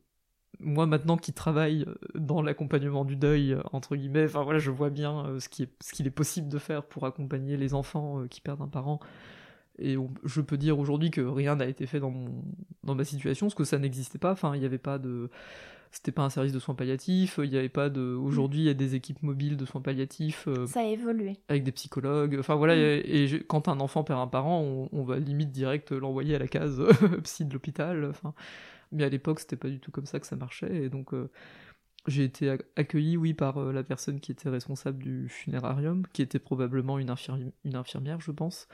moi maintenant qui travaille euh, dans l'accompagnement du deuil entre guillemets, enfin voilà, je vois bien euh, ce qui est ce qu'il est possible de faire pour accompagner les enfants qui perdent un parent. Et je peux dire aujourd'hui que rien n'a été fait dans mon dans ma situation, parce que ça n'existait pas. Enfin, il n'y avait pas de c'était pas un service de soins palliatifs, il n'y avait pas de. Aujourd'hui, il y a des équipes mobiles de soins palliatifs. Euh, ça a évolué. Avec des psychologues. Enfin voilà, mm. et, quand un enfant perd un parent, on, va limite direct l'envoyer à la case psy de l'hôpital. Enfin, Mais à l'époque, c'était pas du tout comme ça que ça marchait. Et donc, j'ai été accueilli, oui, par la personne qui était responsable du funérarium, qui était probablement une, une infirmière, je pense,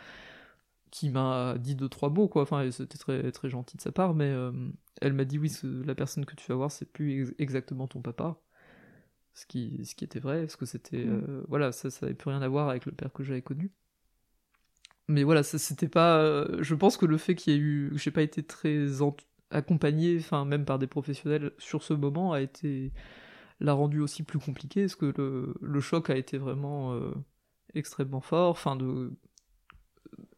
qui m'a dit deux, trois mots, quoi. Enfin, c'était très, très gentil de sa part, mais elle m'a dit, oui, la personne que tu vas voir, c'est plus exactement ton papa ce qui, ce qui était vrai, parce que c'était. Mm. Euh, voilà, ça n'avait plus rien à voir avec le père que j'avais connu. Mais voilà, c'était pas. Euh, je pense que le fait qu'il y ait eu. que j'ai pas été très accompagné, enfin, même par des professionnels sur ce moment, a été. l'a rendu aussi plus compliqué, parce que le, le choc a été vraiment euh, extrêmement fort. Enfin, de.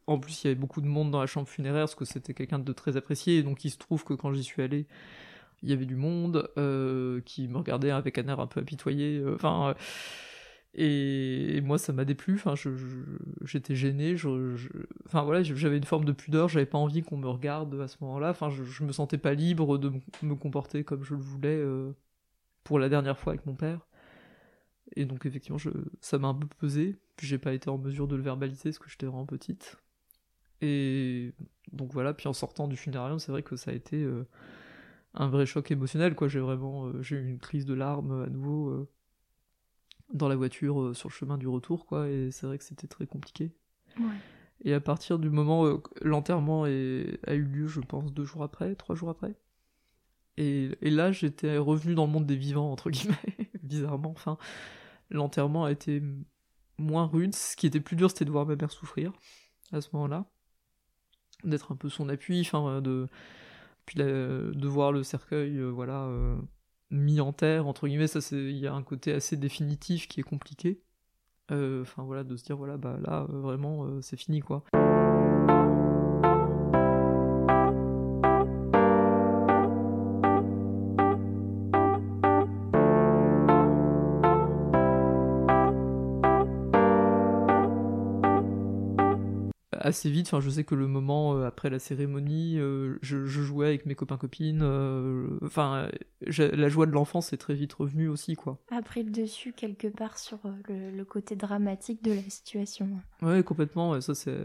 En plus, il y avait beaucoup de monde dans la chambre funéraire, parce que c'était quelqu'un de très apprécié, et donc il se trouve que quand j'y suis allé, il y avait du monde euh, qui me regardait avec un air un peu apitoyé. Euh, enfin. Euh, et, moi, ça m'a déplu. Enfin, j'étais gêné. enfin voilà, j'avais une forme de pudeur. J'avais pas envie qu'on me regarde à ce moment-là. Enfin, je, me sentais pas libre de me comporter comme je le voulais pour la dernière fois avec mon père. Et donc effectivement, ça m'a un peu pesé. Puis j'ai pas été en mesure de le verbaliser parce que j'étais vraiment petite. Et donc voilà. Puis en sortant du funérarium, c'est vrai que ça a été un vrai choc émotionnel quoi. J'ai vraiment euh, j'ai eu une crise de larmes à nouveau euh, dans la voiture euh, sur le chemin du retour quoi. Et c'est vrai que c'était très compliqué. Et à partir du moment où l'enterrement a eu lieu je pense deux jours après trois jours après. Et, là j'étais revenu dans le monde des vivants entre guillemets bizarrement enfin. L'enterrement a été moins rude. Ce qui était plus dur c'était de voir ma mère souffrir à ce moment là d'être un peu son appui enfin de puis de voir le cercueil, euh, voilà, euh, mis en terre, entre guillemets, ça il y a un côté assez définitif qui est compliqué. Euh, enfin voilà, de se dire voilà, bah là, vraiment, c'est fini quoi. Assez vite. Enfin, je sais que le moment euh, après la cérémonie, euh, je, jouais avec mes copains copines. Euh, enfin, la joie de l'enfance est très vite revenue aussi, quoi. A pris le dessus quelque part sur le, côté dramatique de la situation. Ouais, complètement. ça c'est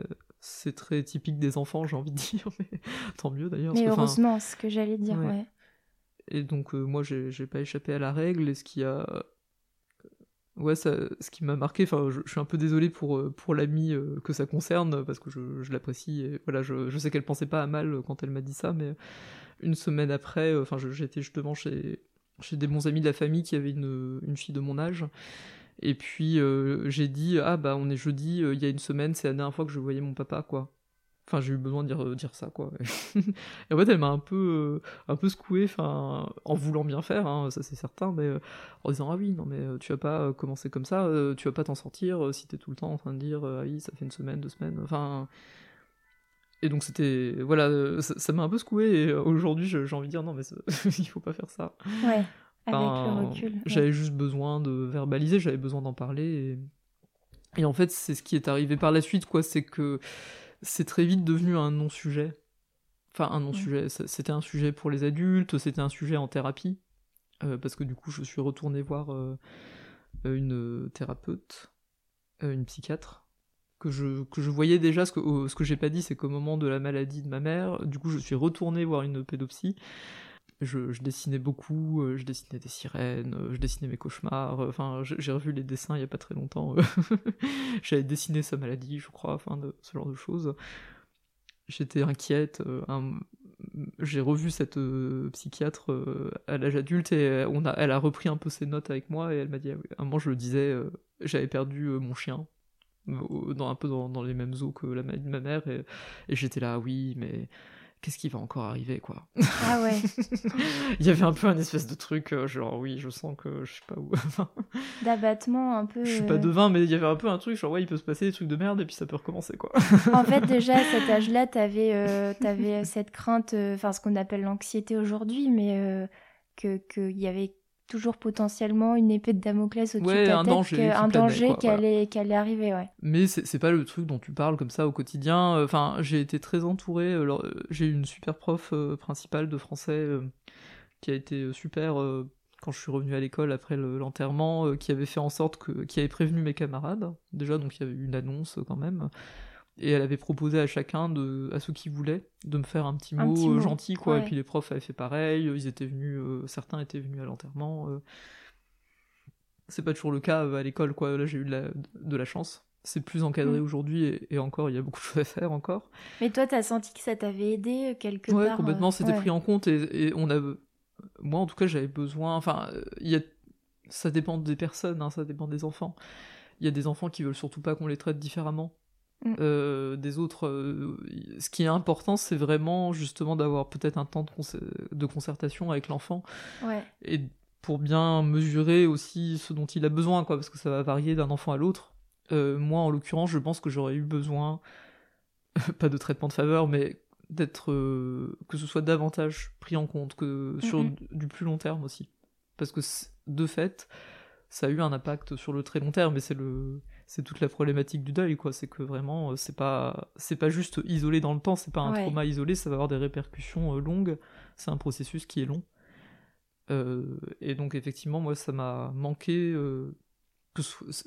c'est très typique des enfants, j'ai envie de dire. Mais tant mieux d'ailleurs. Mais heureusement, ce que j'allais dire, ouais. Et donc moi, j'ai pas échappé à la règle. Et ce qui a Ouais, ça, ce qui m'a marqué, enfin, je, suis un peu désolé pour, euh, pour l'amie euh, que ça concerne, parce que je, l'apprécie, et voilà, je, sais qu'elle pensait pas à mal quand elle m'a dit ça, mais une semaine après, euh, enfin, j'étais justement chez, chez des bons amis de la famille qui avaient une, une fille de mon âge, et puis j'ai dit, ah bah on est jeudi, il y a une semaine, c'est la dernière fois que je voyais mon papa, quoi. Enfin, j'ai eu besoin de dire, euh, dire ça, quoi. et en fait, elle m'a un peu, euh, un peu secoué, enfin, en voulant bien faire, hein, ça c'est certain, mais euh, en disant, ah oui, non, mais tu vas pas commencer comme ça, tu vas pas t'en sortir si t'es tout le temps en train de dire, ah oui, ça fait une semaine, deux semaines, enfin. Et donc, c'était. Voilà, ça m'a un peu secoué, et aujourd'hui, j'ai envie de dire, non, mais il faut pas faire ça. Ouais, avec le recul. J'avais juste besoin de verbaliser, j'avais besoin d'en parler, et... et en fait, c'est ce qui est arrivé par la suite, quoi, c'est que c'est très vite devenu un non-sujet. Enfin, un non-sujet. C'était un sujet pour les adultes, c'était un sujet en thérapie. Euh, parce que du coup, je suis retourné voir euh, une thérapeute, euh, une psychiatre, que je, que je voyais déjà. Ce que, ce que j'ai pas dit, c'est qu'au moment de la maladie de ma mère, du coup, je suis retourné voir une pédopsie. Je, dessinais beaucoup, euh, je dessinais des sirènes, euh, je dessinais mes cauchemars, euh, enfin j'ai revu les dessins il y a pas très longtemps. J'avais dessiné sa maladie, je crois, enfin ce genre de choses. J'étais inquiète. J'ai revu cette psychiatre à l'âge adulte et on a, elle a repris un peu ses notes avec moi et elle m'a dit, à un moment je le disais, j'avais perdu mon chien dans un peu dans, les mêmes eaux que la de ma mère et j'étais là oui mais qu'est-ce qui va encore arriver, quoi? Ah ouais. il y avait un peu un espèce de truc, euh, genre, oui, je sens que je sais pas où. D'abattement un peu. Je suis pas euh, devin, mais il y avait un peu un truc, genre, ouais, il peut se passer des trucs de merde et puis ça peut recommencer, quoi. en fait, déjà, à cet âge-là, t'avais euh, avais cette crainte, enfin, ce qu'on appelle l'anxiété aujourd'hui, mais que qu'il y avait toujours potentiellement une épée de Damoclès au-dessus de ta un tête, danger, un danger qui, allait, allait, arriver, ouais. Mais c'est pas le truc dont tu parles comme ça au quotidien. Euh, enfin, j'ai été très entouré. Euh, euh, j'ai eu une super prof principale de français qui a été super quand je suis revenu à l'école après l'enterrement, qui avait fait en sorte que, qui avait prévenu mes camarades. Déjà, donc il y avait eu une annonce quand même et elle avait proposé à chacun, de, à ceux qui voulaient, de me faire un petit Un mot, petit euh, mot, gentil, quoi. ouais. Et puis les profs avaient fait pareil, ils étaient venus, euh, certains étaient venus à l'enterrement. euh. C'est pas toujours le cas euh, à l'école, quoi. Là, j'ai eu de la, de la chance. C'est plus encadré Mm. aujourd'hui, et, et encore, il y a beaucoup de choses à faire encore. Mais toi, t'as senti que ça t'avait aidé euh, quelque Ouais, part complètement, euh, c'était ouais. pris en compte, et, et on a. Moi, en tout cas, j'avais besoin. Enfin, euh, il y a... ça dépend des personnes, hein, ça dépend des enfants. Il y a des enfants qui veulent surtout pas qu'on les traite différemment. Mm. Euh, des autres, euh, ce qui est important, c'est vraiment justement d'avoir peut-être un temps de, concer- de concertation avec l'enfant Ouais. et pour bien mesurer aussi ce dont il a besoin, quoi, parce que ça va varier d'un enfant à l'autre. Euh, moi, en l'occurrence, je pense que j'aurais eu besoin, pas de traitement de faveur, mais d'être que ce soit davantage pris en compte que sur Mhm. du plus long terme aussi, parce que de fait, ça a eu un impact sur le très long terme, et c'est le c'est toute la problématique du deuil, quoi. C'est que vraiment, euh, c'est pas c'est pas juste isolé dans le temps, c'est pas un Ouais. trauma isolé, ça va avoir des répercussions euh, longues. C'est un processus qui est long. Euh, et donc effectivement, moi, ça m'a manqué. euh,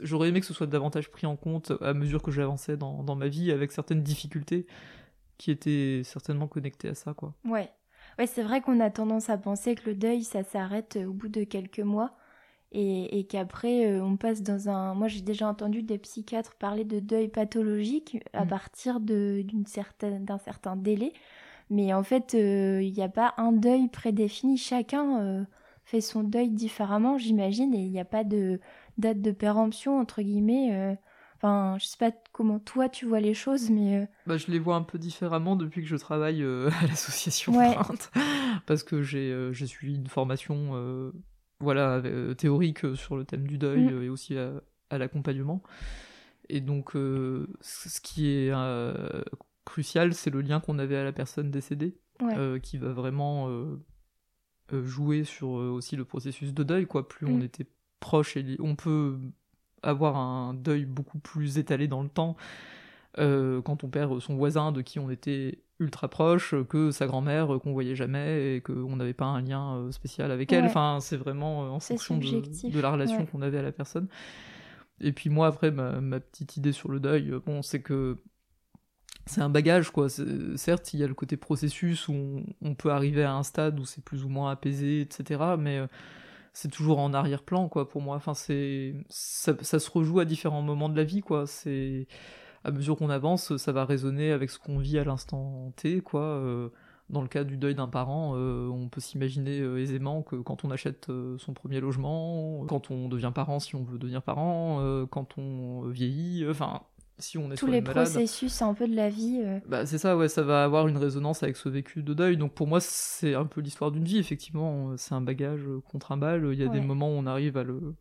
J'aurais aimé que ce soit davantage pris en compte à mesure que j'avançais dans, dans ma vie, avec certaines difficultés qui étaient certainement connectées à ça, quoi. Ouais. Ouais, c'est vrai qu'on a tendance à penser que le deuil, ça s'arrête au bout de quelques mois et, et qu'après, euh, on passe dans un... Moi, j'ai déjà entendu des psychiatres parler de deuil pathologique à Mm. partir d'une certaine, d'un certain délai. Mais en fait, euh, il n'y a pas un deuil prédéfini. Chacun euh, fait son deuil différemment, j'imagine, et il n'y a pas de date de péremption, entre guillemets. euh. Enfin, je sais pas comment toi tu vois les choses, mais... euh, Bah, je les vois un peu différemment depuis que je travaille euh, à l'association Ouais. Parce que j'ai euh, j'ai suivi une formation euh, voilà euh, théorique euh, sur le thème du deuil Mm. euh, et aussi à, à l'accompagnement. Et donc, euh, ce qui est euh, crucial, c'est le lien qu'on avait à la personne décédée, Ouais. euh, qui va vraiment jouer sur aussi le processus de deuil. Quoi. Plus on Mm. était proche, et on peut avoir un deuil beaucoup plus étalé dans le temps quand on perd son voisin de qui on était ultra proche, que sa grand-mère euh, qu'on voyait jamais et qu'on n'avait pas un lien euh, spécial avec elle. Enfin, c'est vraiment euh, en fonction de, de la relation ouais. qu'on avait à la personne. Et puis moi, après, ma, ma petite idée sur le deuil, bon, c'est que c'est un bagage, quoi. Certes, il y a le côté processus où on, on peut arriver à un stade où c'est plus ou moins apaisé, etc. Mais c'est toujours en arrière-plan, quoi, pour moi. Enfin, c'est ça, ça se rejoue à différents moments de la vie, quoi. C'est à mesure qu'on avance, ça va résonner avec ce qu'on vit à l'instant T, quoi. Euh, dans le cas du deuil d'un parent, euh, on peut s'imaginer euh, aisément que quand on achète son premier logement, quand on devient parent, si on veut devenir parent, quand on vieillit, enfin, si on est tous les malade, processus un peu de la vie. euh, bah, c'est ça, ouais, ça va avoir une résonance avec ce vécu de deuil. Donc pour moi, c'est un peu l'histoire d'une vie, effectivement. C'est un bagage euh, qu'on trimballe. Il y a des moments où on arrive à le,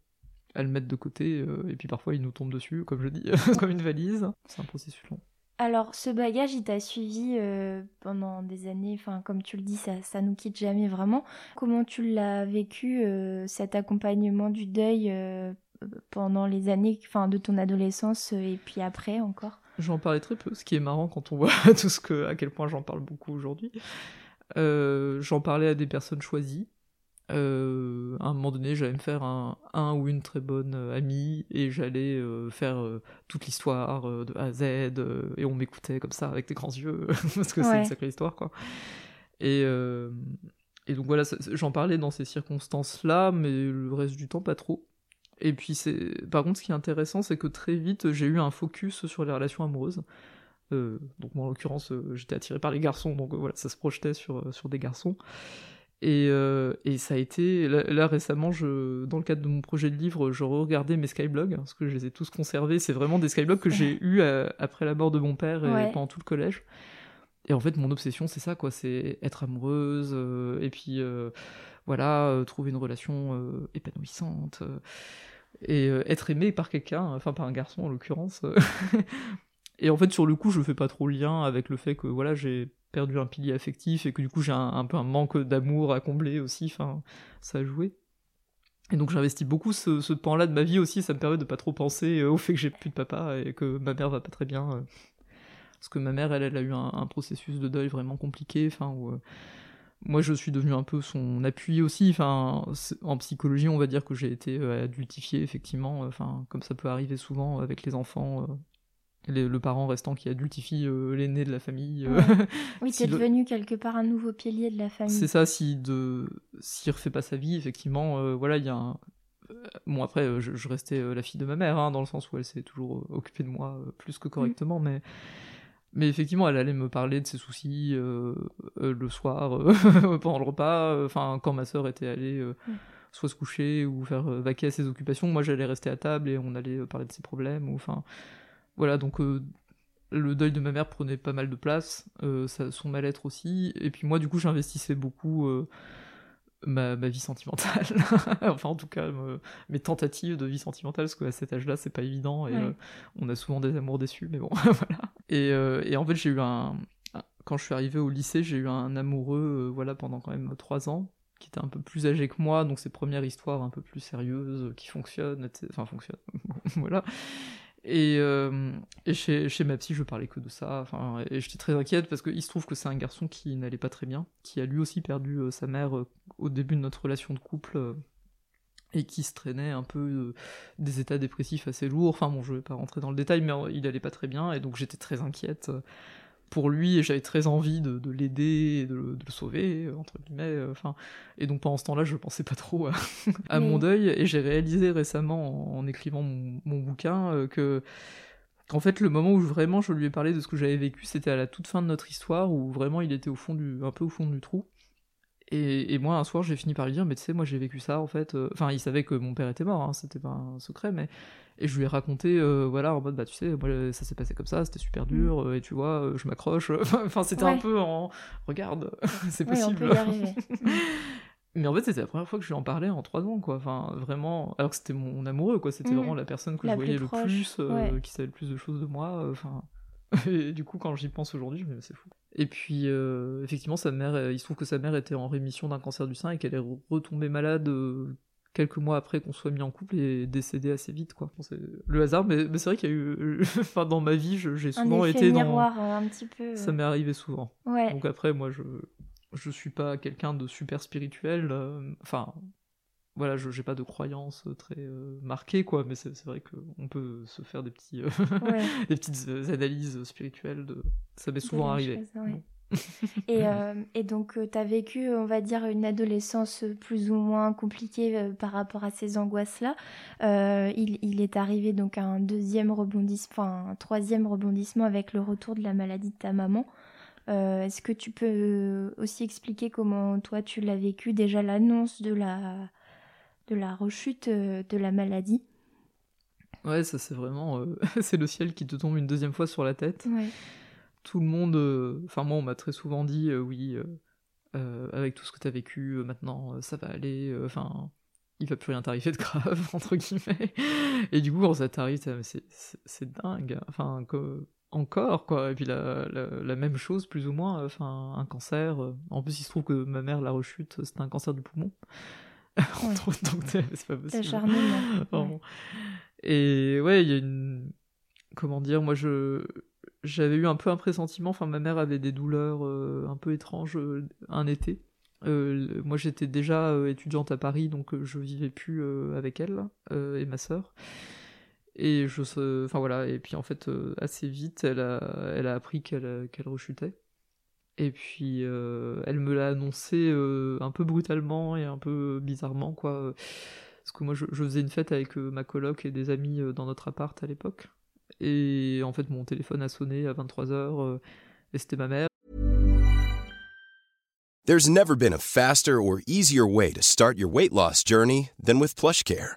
à le mettre de côté, euh, et puis parfois il nous tombe dessus, comme je dis, comme une valise. C'est un processus long. Alors, ce bagage, il t'a suivi euh, pendant des années. Enfin, comme tu le dis, ça, ça nous quitte jamais vraiment. Comment tu l'as vécu, euh, cet accompagnement du deuil euh, pendant les années enfin, de ton adolescence et puis après encore? J'en parlais très peu, ce qui est marrant quand on voit tout ce que, à quel point j'en parle beaucoup aujourd'hui. J'en parlais à des personnes choisies. Euh, à un moment donné, j'allais me faire un, un ou une très bonne euh, amie et j'allais euh, faire toute l'histoire de A à Z et on m'écoutait comme ça avec des grands yeux parce que c'est une sacrée histoire quoi. Et, et donc voilà, j'en parlais dans ces circonstances-là, mais le reste du temps pas trop. Et puis c'est, par contre, ce qui est intéressant, c'est que très vite j'ai eu un focus sur les relations amoureuses. Donc moi en l'occurrence j'étais attiré par les garçons, donc voilà, ça se projetait sur, sur des garçons. Et, euh, et ça a été, là, là, récemment, je, dans le cadre de mon projet de livre, je regardais mes skyblogs, parce que je les ai tous conservés. C'est vraiment des skyblogs que j'ai eus euh, après la mort de mon père et Ouais. pendant tout le collège. Et en fait, mon obsession, c'est ça, quoi. C'est être amoureuse, euh, et puis, euh, voilà, trouver une relation épanouissante, et être aimé par quelqu'un, enfin par un garçon en l'occurrence. et en fait, sur le coup, je fais pas trop le lien avec le fait que, voilà, j'ai perdu un pilier affectif et que du coup, j'ai un, peu un manque d'amour à combler aussi, enfin, ça a joué. Et donc j'investis beaucoup ce, ce pan-là de ma vie aussi, ça me permet de pas trop penser euh, au fait que j'ai plus de papa et que ma mère va pas très bien. euh. Parce que ma mère, elle, elle a eu un, processus de deuil vraiment compliqué, enfin, euh, moi je suis devenu un peu son appui aussi, enfin, en psychologie, on va dire que j'ai été adultifié, effectivement, enfin, comme ça peut arriver souvent avec les enfants, euh, le parent restant qui adultifie l'aîné de la famille. oui, si t'es devenu quelque part un nouveau pilier de la famille. C'est ça, si de s'il refait pas sa vie, effectivement, voilà, il y a un... Bon après, je, restais la fille de ma mère, hein, dans le sens où elle s'est toujours occupée de moi plus que correctement, mais mais effectivement, elle allait me parler de ses soucis euh, euh, le soir, euh, pendant le repas, enfin, quand ma sœur était allée soit se coucher ou faire vaquer à ses occupations, moi j'allais rester à table et on allait parler de ses problèmes. Enfin, voilà, donc le deuil de ma mère prenait pas mal de place, ça, son mal-être aussi, et puis moi du coup j'investissais beaucoup ma, vie sentimentale. enfin, en tout cas, mes tentatives de vie sentimentale, parce qu'à cet âge-là, c'est pas évident et euh, on a souvent des amours déçus, mais bon, voilà. Et, euh, et, en fait, j'ai eu un. Quand je suis arrivé au lycée, j'ai eu un amoureux, euh, voilà, pendant quand même trois ans, qui était un peu plus âgé que moi, donc ses premières histoires un peu plus sérieuses, qui fonctionnent, enfin, fonctionnent, voilà. Et, euh, et chez, chez, ma psy, je parlais que de ça. Et j'étais très inquiète parce qu'il se trouve que c'est un garçon qui n'allait pas très bien, qui a lui aussi perdu euh, sa mère euh, au début de notre relation de couple et qui se traînait un peu des états dépressifs assez lourds. Enfin bon, je vais pas rentrer dans le détail, mais il allait pas très bien et donc j'étais très inquiète pour lui et j'avais très envie de, l'aider et de, le sauver entre guillemets euh, enfin et donc pendant ce temps-là je pensais pas trop à, mon deuil et j'ai réalisé récemment en, écrivant mon, bouquin euh, que qu'en fait le moment où vraiment je lui ai parlé de ce que j'avais vécu c'était à la toute fin de notre histoire où vraiment il était au fond du un peu au fond du trou et, moi, un soir, j'ai fini par lui dire, mais tu sais, moi j'ai vécu ça en fait. Euh, enfin, il savait que mon père était mort, hein, c'était pas un secret, mais. Et je lui ai raconté, euh, voilà, en mode, bah tu sais, moi ça s'est passé comme ça, c'était super dur, mm. euh, et tu vois, je m'accroche. enfin, c'était un peu en. Regarde, c'est possible. mais en fait, c'était la première fois que je lui en parlais en trois ans, quoi. Enfin, vraiment. Alors que c'était mon amoureux, quoi. C'était mm. vraiment la personne que je voyais le plus, qui savait le plus de choses de moi. Enfin. Et du coup, quand j'y pense aujourd'hui, je me dis, c'est fou. Et puis, euh, effectivement, sa mère, euh, il se trouve que sa mère était en rémission d'un cancer du sein et qu'elle est retombée malade euh, quelques mois après qu'on soit mis en couple et décédée assez vite, quoi. c'est le hasard, mais, c'est vrai qu'il y a eu. enfin, dans ma vie, j'ai souvent été miroir, dans. un petit peu. Ça m'est arrivé souvent. Donc après, moi, je je suis pas quelqu'un de super spirituel. Enfin, voilà, je n'ai pas de croyances euh, très euh, marquées, quoi, mais c'est vrai qu'on peut se faire des, petits, euh, des petites analyses spirituelles. De... Ça m'est souvent arrivé. et, et, donc, tu as vécu, on va dire, une adolescence plus ou moins compliquée par rapport à ces angoisses-là. Il, il, est arrivé donc un deuxième rebondissement, enfin un troisième rebondissement avec le retour de la maladie de ta maman. Est-ce que tu peux aussi expliquer comment toi tu l'as vécu? Déjà l'annonce de la de la rechute euh, de la maladie. Ouais, ça c'est vraiment... Euh, c'est le ciel qui te tombe une deuxième fois sur la tête. Tout le monde... Euh, enfin moi on m'a très souvent dit, oui, avec tout ce que tu as vécu, maintenant ça va aller, enfin... il va plus rien t'arriver de grave, entre guillemets. Et du coup, quand ça t'arrive, c'est dingue. Enfin, encore, quoi. Et puis la, la, même chose, plus ou moins, enfin, un cancer. En plus, il se trouve que ma mère, la rechute, c'était un cancer du poumon. donc c'est pas possible. Et ouais, il y a une. Comment dire, moi je. J'avais eu un peu un pressentiment, enfin ma mère avait des douleurs euh, un peu étranges euh, un été. Euh, moi j'étais déjà étudiante à Paris, donc je vivais plus avec elle et ma sœur. Et je, enfin voilà, et puis en fait assez vite, elle a, elle a appris qu'elle, qu'elle rechutait. Et puis euh, elle me l'a annoncé euh, un peu brutalement et un peu bizarrement, quoi. Parce que moi je, faisais une fête avec euh, ma coloc et des amis dans notre appart à l'époque. Et en fait mon téléphone a sonné à 23h et c'était ma mère. There's never been a faster or easier way to start your weight loss journey than with PlushCare.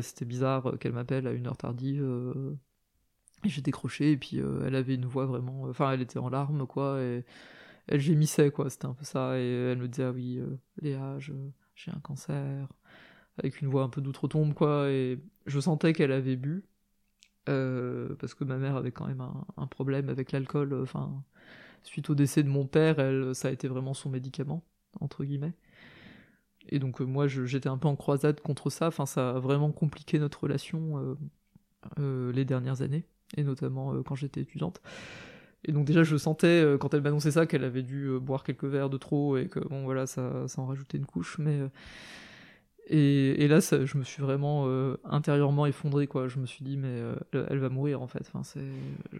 C'était bizarre euh, qu'elle m'appelle à une heure tardive. Euh, et j'ai décroché, et puis euh, elle avait une voix vraiment. Enfin, elle était en larmes, quoi, et elle gémissait, quoi. C'était un peu ça. Et elle me disait Ah oui, Léa, j'ai un cancer. Avec une voix un peu d'outre-tombe, quoi. Et je sentais qu'elle avait bu. parce que ma mère avait quand même un, problème avec l'alcool. Enfin, suite au décès de mon père, elle, ça a été vraiment son médicament, entre guillemets. Et donc euh, moi j'étais un peu en croisade contre ça, enfin ça a vraiment compliqué notre relation euh, euh, les dernières années, et notamment quand j'étais étudiante. Et donc déjà je sentais quand elle m'annonçait ça qu'elle avait dû boire quelques verres de trop et que bon voilà ça, ça en rajoutait une couche, mais et, là ça, je me suis vraiment intérieurement effondré quoi. Je me suis dit mais elle va mourir en fait. Enfin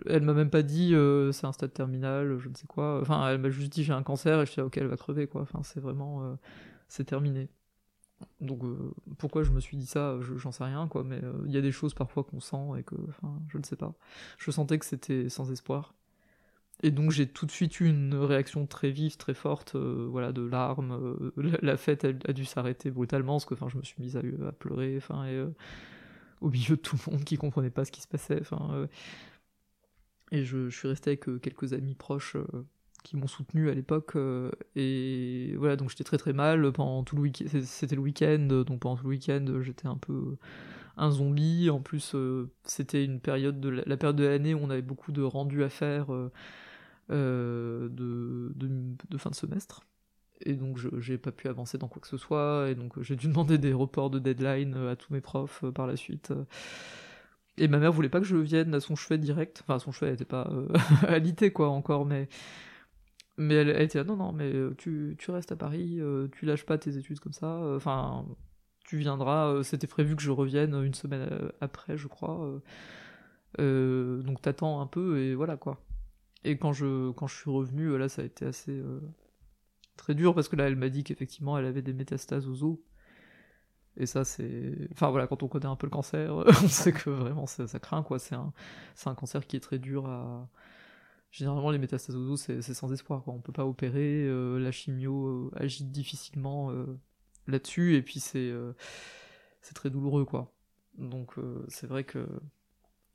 elle m'a même pas dit c'est un stade terminal, je ne sais quoi. Enfin elle m'a juste dit j'ai un cancer et je suis ok elle va crever quoi. Enfin c'est vraiment c'est terminé. Donc euh, pourquoi je me suis dit ça, j'en sais rien quoi, mais euh, il y a des choses parfois qu'on sent et que, enfin, je ne sais pas. Je sentais que c'était sans espoir. Et donc j'ai tout de suite eu une réaction très vive, très forte, euh, voilà, de larmes. La, fête a dû s'arrêter brutalement parce que, enfin, je me suis mise à, pleurer, enfin, et au milieu de tout le monde qui comprenait pas ce qui se passait, enfin. et je, je, suis resté avec quelques amis proches qui m'ont soutenu à l'époque euh, et voilà donc j'étais très très mal pendant tout le week c'était le week-end donc pendant tout le week-end j'étais un peu un zombie. En plus euh, c'était une période de la, période de l'année où on avait beaucoup de rendus à faire euh, de, de, fin de semestre. Et donc j'ai pas pu avancer dans quoi que ce soit et donc j'ai dû demander des reports de deadline à tous mes profs par la suite. Et ma mère voulait pas que je vienne à son chevet direct. Enfin son chevet elle était pas alité quoi encore mais mais elle, était là, non, non, mais euh, tu, tu restes à Paris, euh, tu lâches pas tes études comme ça, euh, enfin, tu viendras, c'était prévu que je revienne une semaine après, je crois, donc t'attends un peu, et voilà, quoi. Et quand je, quand je suis revenu, là, ça a été assez très dur, parce que là, elle m'a dit qu'effectivement, elle avait des métastases aux os, et ça, c'est. Enfin voilà, quand on connaît un peu le cancer, on sait que vraiment ça, ça craint, quoi. C'est un, un cancer qui est très dur à, généralement les métastases aux os c'est sans espoir quoi. on peut pas opérer euh, la chimio euh, agit difficilement euh, là-dessus et puis c'est c'est très douloureux quoi. Donc c'est vrai que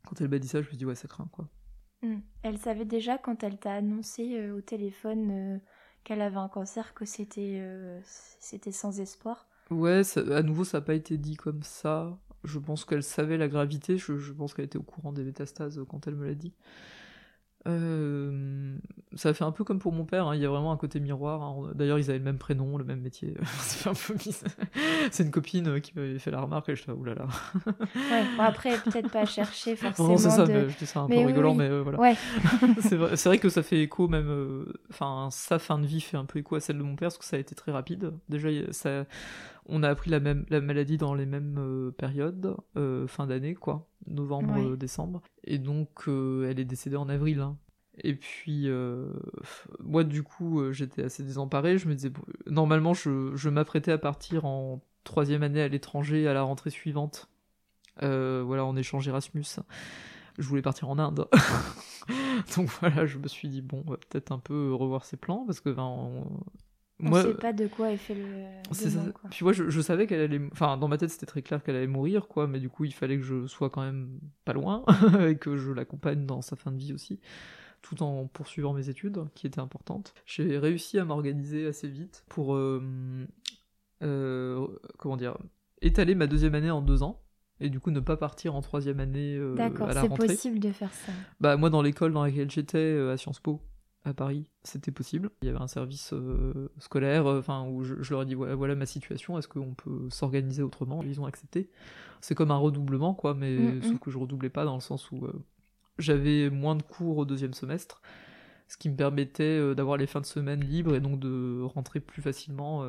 quand elle m'a dit ça je me dit ouais ça craint quoi. Hmm. elle savait déjà quand elle t'a annoncé au téléphone qu'elle avait un cancer que c'était c'était sans espoir? Ouais à nouveau ça n'a pas été dit comme ça. Je pense qu'elle savait la gravité. Je, je pense qu'elle était au courant des métastases quand elle me l'a dit euh, ça fait un peu comme pour mon père, hein. il y a vraiment un côté miroir. Hein. D'ailleurs, ils avaient le même prénom, le même métier. c'est un peu C'est une copine euh, qui m'avait fait la remarque et je suis oulala. ouais, bon, après, peut-être pas chercher forcément. Non, c'est ça, de... je dis ça un peu rigolant, mais euh, voilà. Ouais. c'est vrai, vrai, que ça fait écho, même. Enfin, sa fin de vie fait un peu écho à celle de mon père parce que ça a été très rapide. Déjà, ça on a appris la, même, la maladie dans les mêmes euh, périodes, euh, fin d'année, quoi, novembre, euh, décembre. Et donc, elle est décédée en avril. Hein. Et puis, moi, du coup, j'étais assez désemparé. Je me disais, normalement, je, je m'apprêtais à partir en troisième année à l'étranger à la rentrée suivante. voilà, en échange Erasmus. Je voulais partir en Inde. donc voilà, je me suis dit, bon, peut-être un peu revoir ses plans, parce que ben, on ne sait pas de quoi elle fait le. C'est ça. Puis moi, je, savais qu'elle allait. Enfin, dans ma tête, c'était très clair qu'elle allait mourir, quoi. Mais du coup, il fallait que je sois quand même pas loin et que je l'accompagne dans sa fin de vie aussi, tout en poursuivant mes études, qui étaient importantes. J'ai réussi à m'organiser assez vite pour. Euh, euh, comment dire Étaler ma deuxième année en deux ans et du coup ne pas partir en troisième année euh, à la rentrée. D'accord, c'est possible de faire ça. Bah moi dans l'école dans laquelle j'étais à Sciences Po, à Paris, c'était possible. Il y avait un service euh, scolaire, euh, enfin où je, leur ai dit voilà, ma situation, est-ce qu'on peut s'organiser autrement? Ils ont accepté. C'est comme un redoublement, quoi, mais mm, mm. sauf que je redoublais pas dans le sens où euh, j'avais moins de cours au deuxième semestre, ce qui me permettait d'avoir les fins de semaine libres et donc de rentrer plus facilement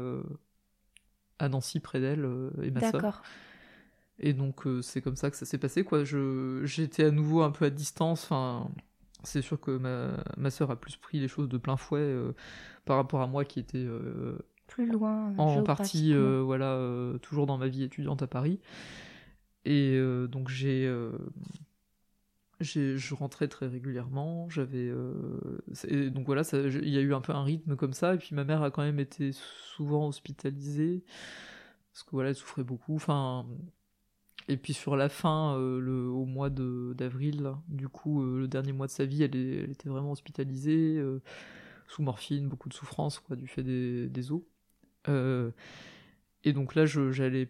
à Nancy près d'elle et ma sœur. Et donc c'est comme ça que ça s'est passé quoi. Je j'étais à nouveau un peu à distance. Enfin, c'est sûr que ma ma sœur a plus pris les choses de plein fouet par rapport à moi qui était plus loin en partie voilà toujours dans ma vie étudiante à Paris. Et donc j'ai je rentrais très régulièrement, j'avais donc voilà, il y a eu un peu un rythme comme ça, et puis ma mère a quand même été souvent hospitalisée parce que voilà, elle souffrait beaucoup. Enfin, et puis sur la fin, le, au mois d'avril, du coup, le dernier mois de sa vie, elle, était vraiment hospitalisée sous morphine, beaucoup de souffrance quoi, du fait des, os. et donc là, j'allais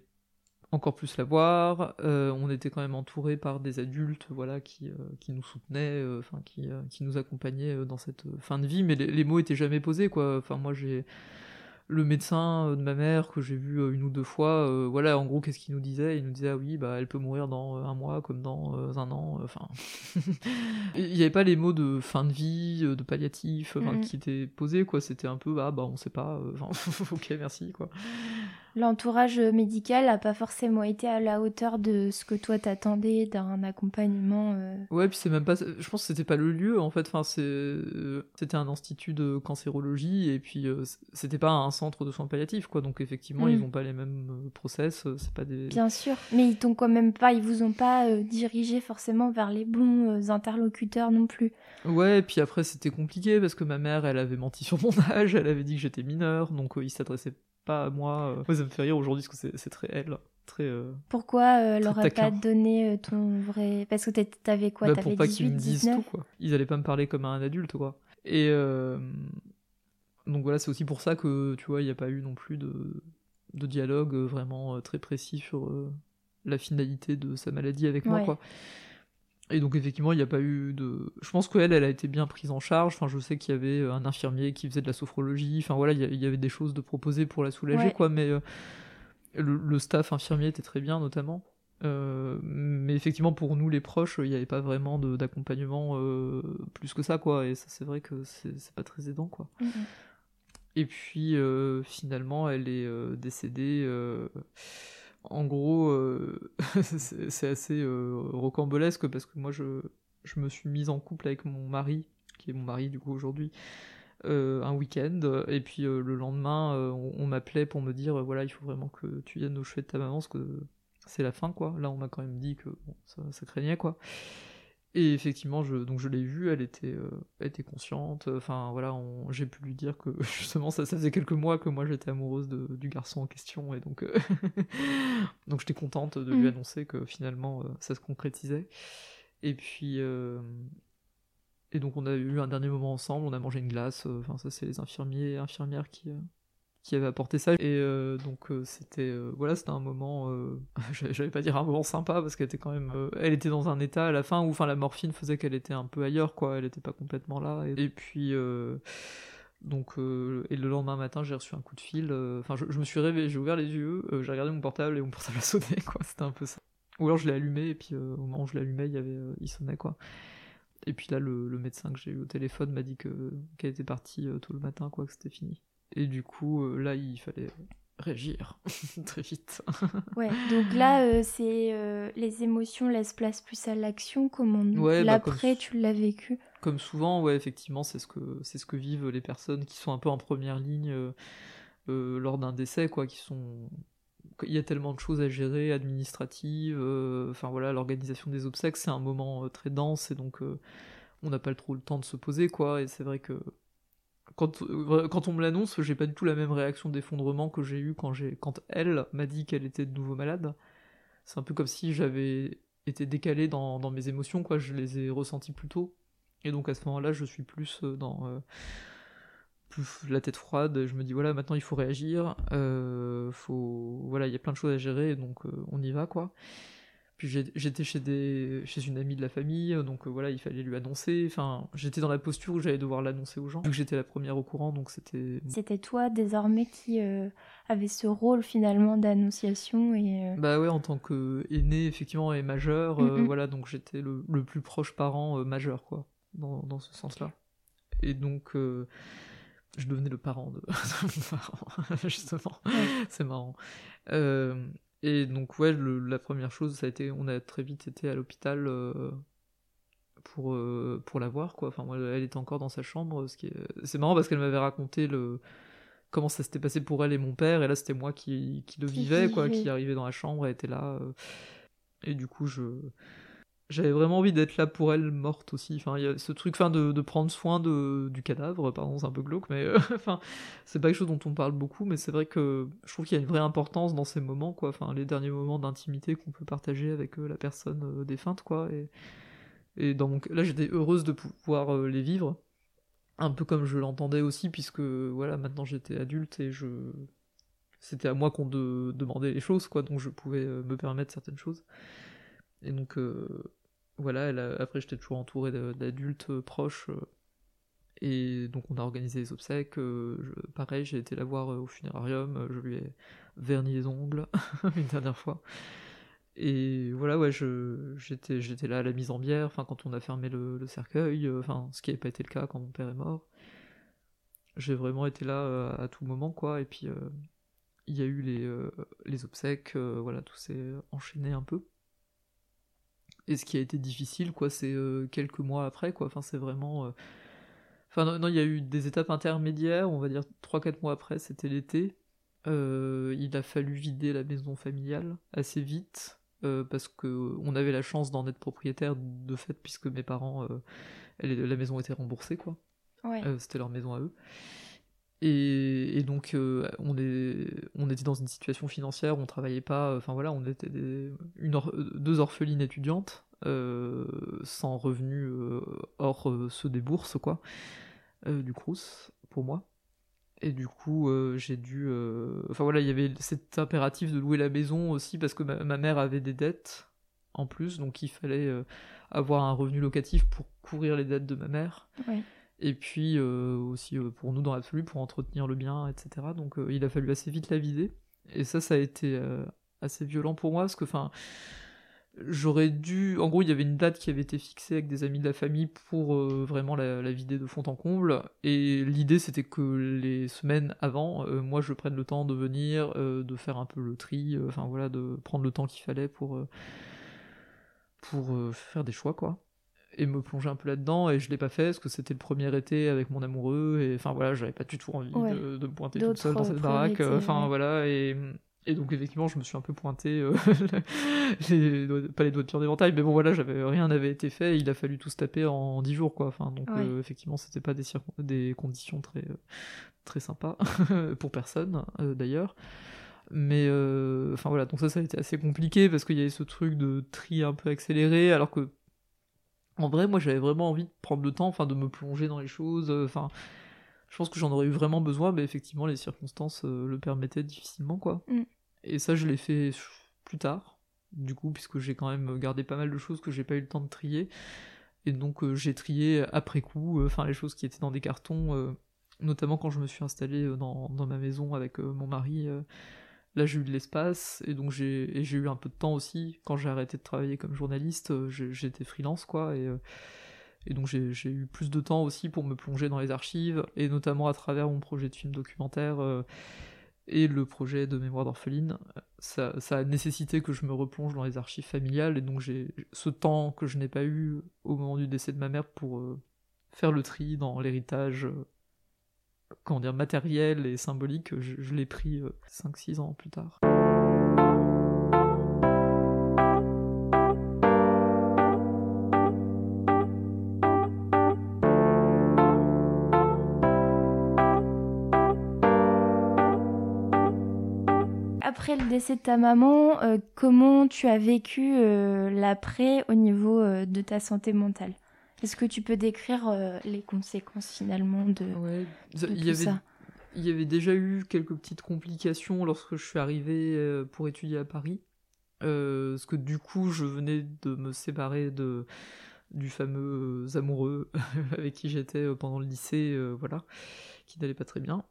encore plus la voir. Euh, on était quand même entouré par des adultes, voilà, qui, euh, qui nous soutenaient, euh, enfin, qui, qui nous accompagnaient dans cette fin de vie. Mais les, les mots étaient jamais posés, quoi. Enfin, moi, j'ai le médecin euh, de ma mère que j'ai vu euh, une ou deux fois, euh, voilà, en gros, qu'est-ce qu'il nous disait? Il nous disait, ah oui, bah, elle peut mourir dans un mois comme dans un an. Enfin, il n'y avait pas les mots de fin de vie, de palliatif, mm. qui étaient posés, quoi. C'était un peu, ah, bah, on sait pas. ok, merci, quoi. L'entourage médical n'a pas forcément été à la hauteur de ce que toi t'attendais d'un accompagnement. Ouais, puis c'est même pas. Je pense que c'était pas le lieu, en fait. Enfin, c'était un institut de cancérologie, et puis c'était pas un centre de soins palliatifs, quoi. Donc effectivement, ils n'ont mm. pas les mêmes euh, process, euh, c'est pas des. Bien sûr, mais ils t'ont quand même pas, ils vous ont pas euh, dirigé forcément vers les bons interlocuteurs non plus. Ouais, et puis après c'était compliqué parce que ma mère, elle avait menti sur mon âge, elle avait dit que j'étais mineur, donc ils s'adressaient pas à moi. Moi, ça me fait rire aujourd'hui parce que c'est très elle. Très, Pourquoi elle aurait pas donné ton vrai. Parce que t'avais quoi bah, Pour pas qu'ils me disent tout, quoi. Ils allaient pas me parler comme un adulte, quoi. Et, donc voilà, c'est aussi pour ça que, tu vois, il n'y a pas eu non plus de, de dialogue euh, vraiment euh, très précis sur euh, la finalité de sa maladie avec moi, quoi. Et donc effectivement, il n'y a pas eu de... Je pense qu'elle, elle a été bien prise en charge. Enfin, je sais qu'il y avait un infirmier qui faisait de la sophrologie. Enfin voilà, il y avait des choses de proposer pour la soulager, quoi. Mais le, staff infirmier était très bien, notamment. mais effectivement, pour nous, les proches, il n'y avait pas vraiment d'accompagnement plus que ça, quoi. Et ça, c'est vrai que c'est pas très aidant, quoi. Et puis euh, finalement, elle est euh, décédée. Euh, en gros, c'est assez rocambolesque parce que moi, je, me suis mise en couple avec mon mari, qui est mon mari du coup aujourd'hui, un week-end. Et puis le lendemain, on, m'appelait pour me dire voilà, il faut vraiment que tu viennes au chevet de ta maman parce que c'est la fin, quoi. Là, on m'a quand même dit que ça, ça craignait, quoi. Et effectivement, je, donc je l'ai vue, elle était, euh, elle était consciente. Enfin voilà, j'ai pu lui dire que justement ça, ça faisait quelques mois que moi j'étais amoureuse de, du garçon en question et donc euh, donc j'étais contente de lui mm. annoncer que finalement euh, ça se concrétisait. Et puis et donc on a eu un dernier moment ensemble, on a mangé une glace. Enfin ça c'est les infirmiers et infirmières qui qui avait apporté ça. Et euh, donc euh, c'était euh, voilà c'était un moment j'allais pas dire un moment sympa parce qu'elle était quand même elle était dans un état à la fin où enfin la morphine faisait qu'elle était un peu ailleurs quoi. Elle était pas complètement là. Et, puis donc et le lendemain matin j'ai reçu un coup de fil enfin je, me suis réveillé j'ai ouvert les yeux j'ai regardé mon portable et mon portable a sonné quoi. C'était un peu ça. Ou alors je l'ai allumé et puis au moment où je l'allumais il y avait il sonnait quoi. Et puis là le, médecin que j'ai eu au téléphone m'a dit que qu'elle était partie tout le matin quoi que c'était fini et du coup, euh, là, il fallait réagir très vite. ouais, donc là, euh, c'est euh, les émotions laissent place plus à l'action. Comment ouais, bah, l'après, tu l'as vécu Comme souvent, ouais, effectivement, c'est ce que c'est ce que vivent les personnes qui sont un peu en première ligne lors d'un décès, quoi, qui sont il y a tellement de choses à gérer, administratives, enfin voilà, l'organisation des obsèques, c'est un moment très dense et donc on n'a pas trop le temps de se poser, quoi, et c'est vrai que quand, euh, quand on me l'annonce, j'ai pas du tout la même réaction d'effondrement que j'ai eu quand, elle m'a dit qu'elle était de nouveau malade. C'est un peu comme si j'avais été décalé dans, mes émotions, quoi. Je les ai ressenties plus tôt. Et donc à ce moment-là, je suis plus euh, dans euh, la tête froide. Je me dis voilà, maintenant il faut réagir. faut voilà, il y a plein de choses à gérer, donc on y va, quoi. Puis j'étais chez, des, chez une amie de la famille, donc euh, voilà, il fallait lui annoncer. Enfin, j'étais dans la posture où j'allais devoir l'annoncer aux gens, vu que j'étais la première au courant, donc c'était. C'était toi désormais qui euh, avait ce rôle finalement d'annonciation et. Euh, bah ouais, en tant que aîné effectivement et majeur, voilà, donc j'étais le, le, plus proche parent majeur quoi, dans, dans ce sens-là. Et donc je devenais le parent de, mon parent, justement. C'est marrant. Et donc, ouais, la première chose, ça a été, on a très vite été à l'hôpital pour, pour la voir, quoi. Enfin, moi, elle était encore dans sa chambre. Ce qui est... C'est marrant parce qu'elle m'avait raconté le comment ça s'était passé pour elle et mon père, et là c'était moi qui, qui le vivais, quoi, qui arrivait dans la chambre, elle était là. et du coup, je j'avais vraiment envie d'être là pour elle morte aussi. Enfin, il y a ce truc, de, prendre soin de, du cadavre. Pardon, c'est un peu glauque, mais euh, enfin, c'est pas quelque chose dont on parle beaucoup, mais c'est vrai que je trouve qu'il y a une vraie importance dans ces moments, quoi. Enfin, les derniers moments d'intimité qu'on peut partager avec euh, la personne euh, défunte, quoi. Et, et donc là, j'étais heureuse de pouvoir les vivre, un peu comme je l'entendais aussi, puisque voilà, maintenant j'étais adulte et je c'était à moi qu'on demandait les choses, quoi. Donc je pouvais me permettre certaines choses. Et donc, voilà, après j'étais toujours entouré d'adultes euh, proches. Euh, et donc on a organisé les obsèques. Euh, pareil, j'ai été la voir au funérarium. Je lui ai verni les ongles une dernière fois. Et voilà, ouais, j'étais, là à la mise en bière, enfin quand on a fermé le, cercueil, enfin ce qui n'avait pas été le cas quand mon père est mort. J'ai vraiment été là à tout moment, quoi. Et puis il y a eu les, les obsèques, voilà, tout s'est enchaîné un peu. Et ce qui a été difficile, quoi, c'est euh, quelques mois après, quoi. Enfin, c'est vraiment. Euh, enfin, non, il y a eu des étapes intermédiaires, on va dire 3-4 mois après, c'était l'été. Euh, il a fallu vider la maison familiale assez vite, parce que on avait la chance d'en être propriétaire de fait, puisque mes parents, la maison était remboursée, quoi. c'était leur maison à eux. Et, donc on, est, on était dans une situation financière où on travaillait pas, enfin voilà, on était deux orphelines étudiantes sans revenus hors ceux des bourses quoi, du Crous pour moi. Et du coup j'ai dû, enfin voilà, il y avait cet impératif de louer la maison aussi parce que ma, mère avait des dettes en plus, donc il fallait avoir un revenu locatif pour couvrir les dettes de ma mère. Ouais et puis euh, aussi euh, pour nous dans l'absolu, pour entretenir le bien, etc. Donc euh, il a fallu assez vite la vider. Et ça, ça a été assez violent pour moi, parce que, enfin, j'aurais dû... En gros, il y avait une date qui avait été fixée avec des amis de la famille pour vraiment la, vider de fond en comble, et l'idée, c'était que les semaines avant, moi, je prenne le temps de venir, de faire un peu le tri, enfin voilà, de prendre le temps qu'il fallait pour... pour faire des choix, quoi et me plonger un peu là-dedans et je l'ai pas fait parce que c'était le premier été avec mon amoureux et enfin voilà j'avais pas du tout envie de, me pointer toute seule dans cette baraque enfin voilà et, et donc effectivement je me suis un peu pointé euh, pas les doigts de pied d'éventail mais bon voilà j'avais rien n'avait été fait il a fallu tout se taper en dix jours quoi enfin donc euh, effectivement c'était pas des, des conditions très euh, très sympas pour personne d'ailleurs. Mais enfin voilà donc ça ça a été assez compliqué parce qu'il y avait ce truc de tri un peu accéléré alors que en vrai, moi j'avais vraiment envie de prendre le temps, enfin de me plonger dans les choses, euh, enfin je pense que j'en aurais eu vraiment besoin, mais effectivement les circonstances euh, le permettaient difficilement quoi. Mm. Et ça je l'ai fait plus tard, du coup, puisque j'ai quand même gardé pas mal de choses que j'ai pas eu le temps de trier. Et donc euh, j'ai trié après coup, enfin les choses qui étaient dans des cartons, notamment quand je me suis installé dans, dans, ma maison avec mon mari Là, j'ai eu de l'espace et donc j'ai eu un peu de temps aussi. Quand j'ai arrêté de travailler comme journaliste, euh, j'étais freelance quoi et, euh, donc j'ai eu plus de temps aussi pour me plonger dans les archives et notamment à travers mon projet de film documentaire euh, et le projet de mémoire d'orpheline. Ça, a nécessité que je me replonge dans les archives familiales et donc j'ai ce temps que je n'ai pas eu au moment du décès de ma mère pour faire le tri dans l'héritage comment dire, matériel et symbolique, je, l'ai pris 5-6 euh, ans plus tard. Après le décès de ta maman, euh, comment tu as vécu euh, l'après au niveau de ta santé mentale? Est-ce que tu peux décrire euh, les conséquences finalement de, il y avait, ça? Il y avait déjà eu quelques petites complications lorsque je suis arrivé euh, pour étudier à Paris. Euh, parce que du coup, je venais de me séparer de, du fameux amoureux avec qui j'étais pendant le lycée, voilà, qui n'allait pas très bien.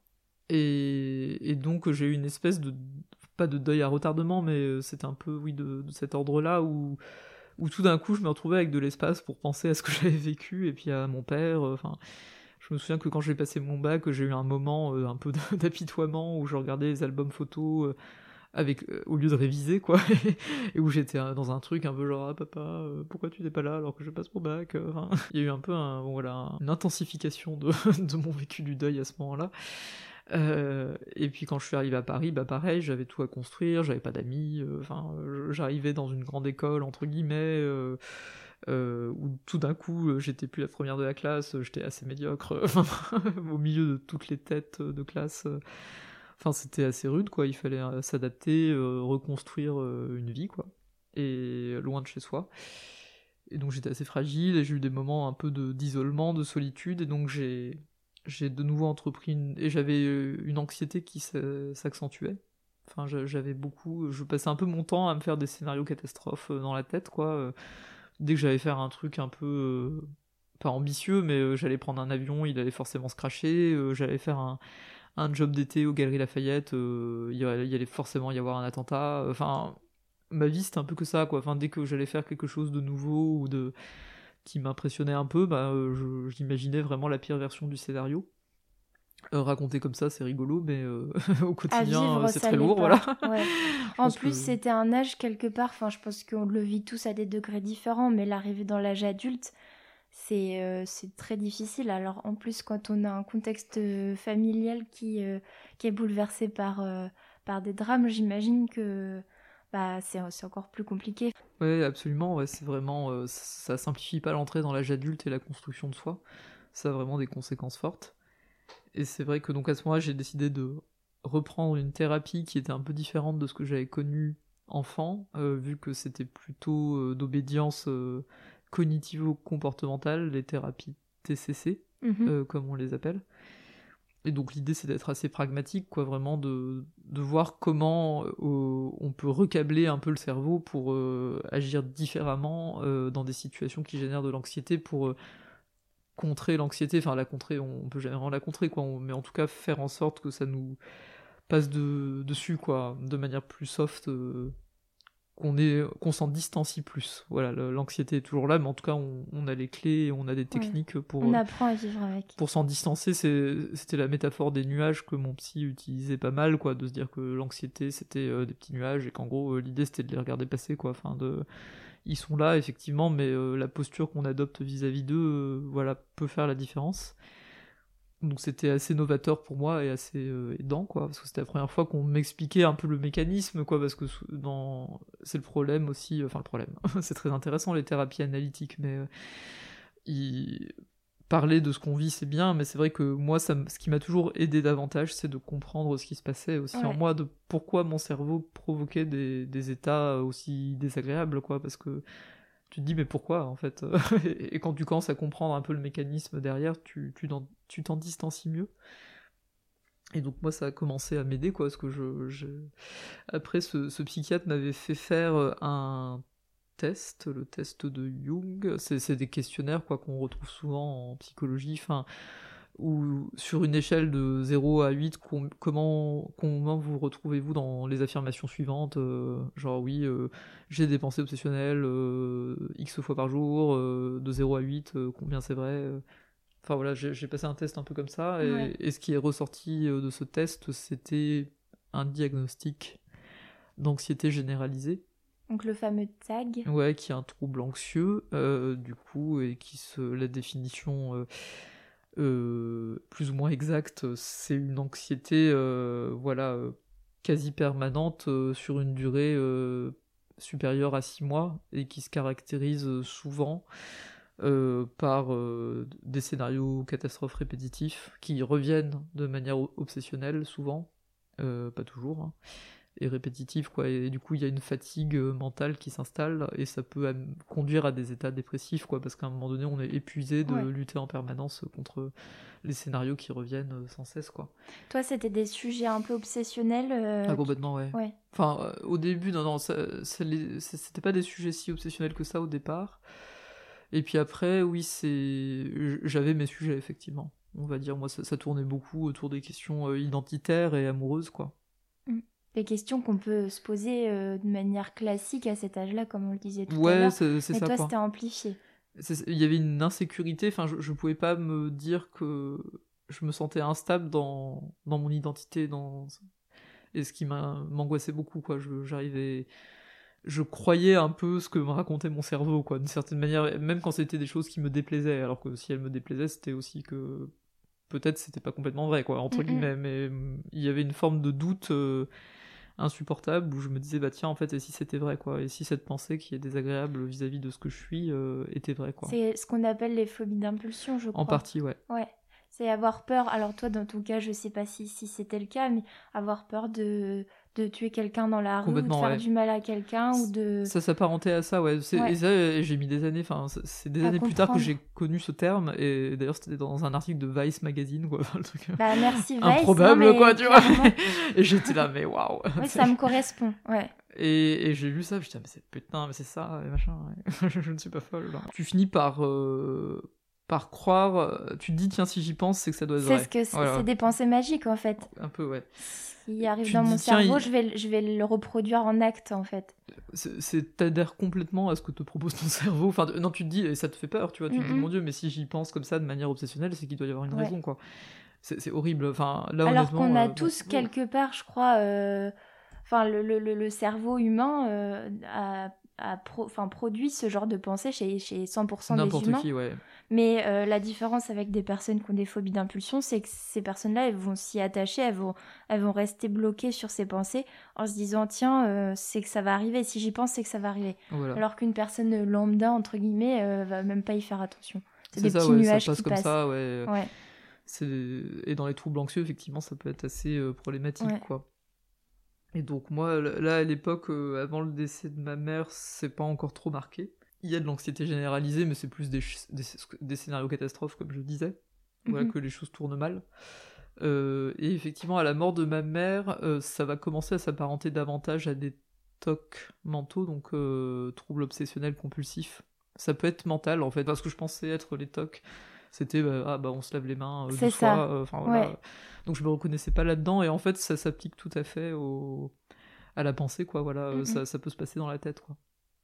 Et, donc j'ai eu une espèce de, pas de deuil à retardement, mais c'était un peu, oui, de, de cet ordre-là où où tout d'un coup je me retrouvais avec de l'espace pour penser à ce que j'avais vécu et puis à mon père. Euh, Je me souviens que quand j'ai passé mon bac, j'ai eu un moment un peu d'apitoiement où je regardais les albums photos avec au lieu de réviser quoi et où j'étais dans un truc un peu genre ah papa pourquoi tu n'es pas là alors que je passe mon bac il y a eu un peu un, voilà une intensification de mon vécu du deuil à ce moment-là euh, et puis quand je suis arrivé à Paris, bah pareil, j'avais tout à construire, j'avais pas d'amis, euh, enfin j'arrivais dans une grande école entre guillemets, euh, où tout d'un coup j'étais plus la première de la classe, j'étais assez médiocre, au milieu de toutes les têtes de classe. Enfin c'était assez rude quoi, il fallait s'adapter, reconstruire une vie quoi, et loin de chez soi. Et donc j'étais assez fragile et j'ai eu des moments un peu d'isolement, de solitude, et donc j'ai j'ai de nouveau entrepris une... et j'avais euh, une anxiété qui s'accentuait. Enfin, j'avais beaucoup, je passais un peu mon temps à me faire des scénarios catastrophes euh, dans la tête, quoi. Euh. Dès que j'allais faire un truc un peu pas ambitieux, mais j'allais prendre un avion, il allait forcément se cracher. j'allais faire un, un job d'été aux Galeries Lafayette, il y allait forcément y avoir un attentat. Enfin, ma vie c'était un peu que ça, quoi. Enfin, dès que j'allais faire quelque chose de nouveau ou de qui m'impressionnait un peu, bah, euh, j'imaginais vraiment la pire version du scénario. Euh, raconter comme ça, c'est rigolo, mais euh, au quotidien, c'est très lourd, voilà. en plus, c'était un âge quelque part. Enfin, je pense qu'on le vit tous à des degrés différents, mais l'arrivée dans l'âge adulte, c'est c'est très difficile. Alors, en plus, quand on a un contexte familial qui qui est bouleversé par par des drames, j'imagine que bah, c'est encore plus compliqué. Oui, absolument. Ouais, c'est vraiment, euh, ça simplifie pas l'entrée dans l'âge adulte et la construction de soi. Ça a vraiment des conséquences fortes. Et c'est vrai que donc à ce moment-là, j'ai décidé de reprendre une thérapie qui était un peu différente de ce que j'avais connu enfant, euh, vu que c'était plutôt euh, d'obédience cognitivo-comportementale, les thérapies TCC, mhm. comme on les appelle. Et donc l'idée c'est d'être assez pragmatique, quoi, vraiment de, de voir comment euh, on peut recabler un peu le cerveau pour euh, agir différemment euh, dans des situations qui génèrent de l'anxiété pour contrer l'anxiété, enfin la contrer, on, peut vraiment la contrer, quoi, mais en tout cas faire en sorte que ça nous passe de, dessus, quoi, de manière plus soft qu'on s'en distancie plus. Voilà, l'anxiété est toujours là, mais en tout cas, on, a les clés, et on a des techniques pour. On apprend à vivre avec. Pour s'en distancer, c'était la métaphore des nuages que mon psy utilisait pas mal, quoi, de se dire que l'anxiété c'était euh, des petits nuages et qu'en gros euh, l'idée c'était de les regarder passer, quoi. Enfin, de, ils sont là effectivement, mais euh, la posture qu'on adopte vis-à-vis d'eux, voilà, peut faire la différence. Donc c'était assez novateur pour moi et assez euh, aidant, quoi, parce que c'était la première fois qu'on m'expliquait un peu le mécanisme, quoi, parce que dans... c'est le problème aussi, enfin le problème, c'est très intéressant les thérapies analytiques, mais euh, parler de ce qu'on vit c'est bien, mais c'est vrai que moi, ça, ce qui m'a toujours aidé davantage, c'est de comprendre ce qui se passait aussi en moi, de pourquoi mon cerveau provoquait des, des états aussi désagréables, quoi, parce que tu te dis mais pourquoi en fait Et quand tu commences à comprendre un peu le mécanisme derrière, tu t'en tu, t'en distancies mieux. Et donc moi ça a commencé à m'aider quoi, parce que je, après ce, psychiatre m'avait fait faire euh, un test, le test de Jung, c'est des questionnaires quoi qu'on retrouve souvent en psychologie, enfin ou sur une échelle de 0 à 8, comment, comment vous retrouvez-vous dans les affirmations suivantes euh, Genre, oui, euh, j'ai des pensées obsessionnelles euh, X fois par jour, de 0 à 8, combien c'est vrai Enfin voilà, j'ai passé un test un peu comme ça, et, ce qui est ressorti de ce test, c'était un diagnostic d'anxiété généralisée. Donc le fameux TAG. Ouais, qui est un trouble anxieux, du coup, et qui se. La définition euh, plus ou moins exact, c'est une anxiété euh, voilà, euh, quasi permanente sur une durée supérieure à 6 mois et qui se caractérise souvent par des scénarios catastrophes répétitifs qui reviennent de manière obsessionnelle souvent, pas toujours, hein et répétitif quoi et du coup il y a une fatigue euh, mentale qui s'installe et ça peut conduire à des états dépressifs quoi parce qu'à un moment donné on est épuisé de lutter en permanence contre les scénarios qui reviennent euh, sans cesse quoi. Toi c'était des sujets un peu obsessionnels euh, Ah complètement ouais. Enfin au début non non c'était pas des sujets si obsessionnels que ça au départ. Et puis après oui c'est j'avais mes sujets effectivement. On va dire moi ça, ça tournait beaucoup autour des questions identitaires et amoureuses quoi des questions qu'on peut se poser euh, de manière classique à cet âge-là, comme on le disait tout à l'heure. c'est ça. Mais toi, c'était amplifié. il y avait une insécurité. Enfin, je, je pouvais pas me dire que je me sentais instable dans, dans mon identité, dans et ce qui m'angoissait beaucoup, quoi. J'arrivais, je, croyais un peu ce que me racontait mon cerveau, quoi, d'une certaine manière, même quand c'était des choses qui me déplaisaient, alors que si elles me déplaisaient, c'était aussi que peut-être c'était pas complètement vrai, quoi, entre guillemets, mais mm, il y avait une forme de doute. Euh, insupportable où je me disais bah tiens en fait et si c'était vrai quoi et si cette pensée qui est désagréable vis-à-vis de ce que je suis euh, était vraie quoi. C'est ce qu'on appelle les phobies d'impulsion je crois. en partie ouais. Ouais. C'est avoir peur. Alors toi, dans ton cas, je sais pas si, si c'était le cas, mais avoir peur de, de tuer quelqu'un dans la rue, ou de faire du mal à quelqu'un, ou de... Ça s'apparentait à ça, ouais. Et ça, j'ai mis des années, enfin, c'est des années plus tard que j'ai connu ce terme, et d'ailleurs, c'était dans un article de Vice Magazine, quoi. Le truc bah, merci Vice. Improbable, quoi, tu vois. et j'étais là, mais waouh. Oui, ça me correspond, ouais. Et, et j'ai lu ça, je me suis dit, mais c'est putain, mais c'est ça, et machin. je ne suis pas folle. Tu finis par... Euh, par croire, euh, tu te dis tiens si j'y pense c'est que ça doit être vrai. C'est ce que c'est des pensées magiques en fait. Un peu ouais. S'il arrive dans mon cerveau, je vais je vais le reproduire en acte en fait. C'est t'adhères complètement à ce que te propose ton cerveau. Enfin non tu te dis et ça te fait peur tu vois tu te dis mon dieu mais si j'y pense comme ça de manière obsessionnelle c'est qu'il doit y avoir une raison quoi. C'est horrible enfin là Alors qu'on a euh, tous quelque part je crois euh, enfin le, le, le, cerveau humain a enfin, produit ce genre de pensée chez, chez 100% des humains. Qui, ouais. Mais euh, la différence avec des personnes qui ont des phobies d'impulsion, c'est que ces personnes-là, elles vont s'y attacher, elles vont, elles vont rester bloquées sur ces pensées en se disant tiens, euh, c'est que ça va arriver. Si j'y pense, c'est que ça va arriver. Alors qu'une personne lambda entre guillemets euh, va même pas y faire attention. C'est des petits nuages ça passe comme ça, ouais. Et dans les troubles anxieux, effectivement, ça peut être assez problématique, quoi. Et donc moi, là, à l'époque, euh, avant le décès de ma mère, c'est pas encore trop marqué. Il y a de l'anxiété généralisée, mais c'est plus des, des, scénarios catastrophes, comme je disais. Voilà, mhm. que les choses tournent mal. Euh, et effectivement, à la mort de ma mère, euh, ça va commencer à s'apparenter davantage à des tocs mentaux, donc troubles obsessionnels compulsifs. Ça peut être mental, en fait, parce que je pensais être les tocs c'était bah, ah bah on se lave les mains deux fois enfin voilà. Donc je me reconnaissais pas là-dedans et en fait ça s'applique tout à fait au à la pensée quoi voilà. Mm, ça, ça, peut se passer dans la tête quoi.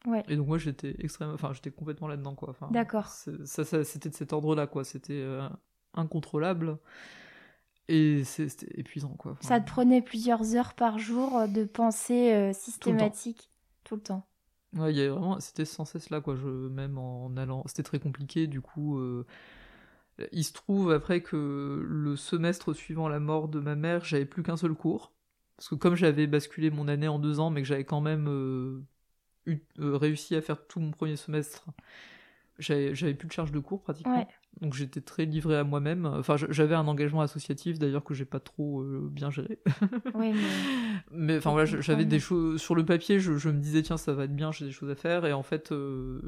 Ouais. et donc moi j'étais extrêmement enfin j'étais complètement là-dedans quoi. Enfin, d'accord. ça, ça c'était de cet ordre là quoi. C'était euh, incontrôlable et c'était épuisant quoi. Ça te prenait plusieurs heures par jour euh, de pensée euh, systématique? Tout le temps, Ouais, il y avait vraiment, c'était sans cesse là, quoi. Je, même en allant, c'était très compliqué, du coup, il se trouve après que le semestre suivant la mort de ma mère, j'avais plus qu'un seul cours. Parce que comme j'avais basculé mon année en deux ans, mais que j'avais quand même euh, euh, réussi à faire tout mon premier semestre, j'avais plus de charge de cours pratiquement. Donc j'étais très livré à moi-même. Enfin, j'avais un engagement associatif d'ailleurs que j'ai pas trop euh, bien géré. mais... mais enfin voilà, j'avais des choses sur le papier. Je, me disais tiens ça va être bien, j'ai des choses à faire. Et en fait,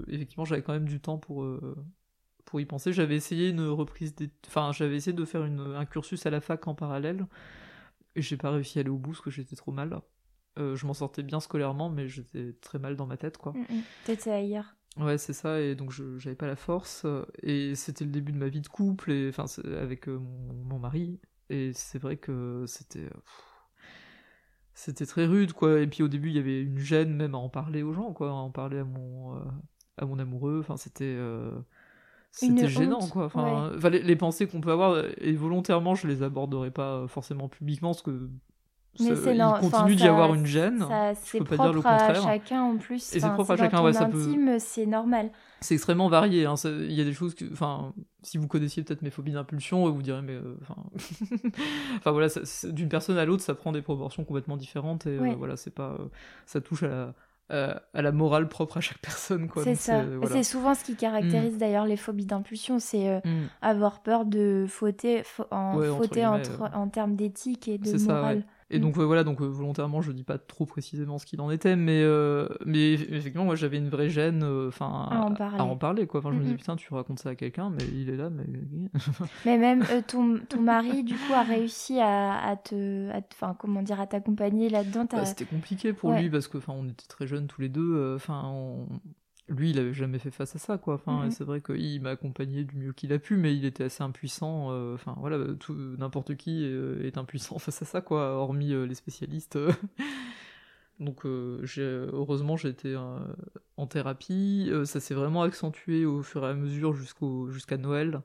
effectivement, j'avais quand même du temps pour pour y penser. J'avais essayé une reprise des... Enfin, j'avais essayé de faire une, un cursus à la fac en parallèle. Et j'ai pas réussi à aller au bout parce que j'étais trop mal. Euh, je m'en sortais bien scolairement, mais j'étais très mal dans ma tête, quoi. Mm, mm. T'étais ailleurs. Ouais, c'est ça, et donc j'avais pas la force. Et c'était le début de ma vie de couple, et enfin, avec euh, mon, mari. Et c'est vrai que c'était. c'était très rude, quoi. Et puis au début, il y avait une gêne même à en parler aux gens, quoi. À en parler à mon, euh, à mon amoureux. Enfin, c'était c'était gênant quoi. Enfin, les, pensées qu'on peut avoir et volontairement je les aborderai pas forcément publiquement parce que mais ça, il continue d'y avoir une gêne. c'est propre à chacun en plus et c'est propre à chacun ouais ça peut c'est normal. C'est extrêmement varié hein. il y a des choses que enfin si vous connaissiez peut-être mes phobies d'impulsion vous direz mais euh, enfin voilà d'une personne à l'autre ça prend des proportions complètement différentes et euh, voilà c'est pas ça touche à la euh, à la morale propre à chaque personne. C'est ça. C'est souvent ce qui caractérise mm. d'ailleurs les phobies d'impulsion, c'est euh, mm. avoir peur de fauter, en, fauter en termes d'éthique et de morale. Et mm. donc voilà, donc euh, volontairement, je dis pas trop précisément ce qu'il en était, mais euh, mais effectivement, moi j'avais une vraie gêne, euh, enfin à, en parler quoi. Enfin, je me dis putain, tu racontes ça à quelqu'un, mais il est là, mais. mais même ton, ton mari du coup a réussi à, à te, enfin comment dire, à t'accompagner là-dedans. Bah, c'était compliqué pour lui parce que enfin on était très jeunes tous les deux, enfin on lui, il avait jamais fait face à ça, quoi. Enfin, mhm. c'est vrai qu'il m'a accompagné du mieux qu'il a pu, mais il était assez impuissant. Euh, enfin, voilà, n'importe qui euh, est impuissant face à ça, quoi, hormis euh, les spécialistes. Donc heureusement j'ai été en thérapie, ça s'est vraiment accentué au fur et à mesure jusqu'au jusqu'à Noël.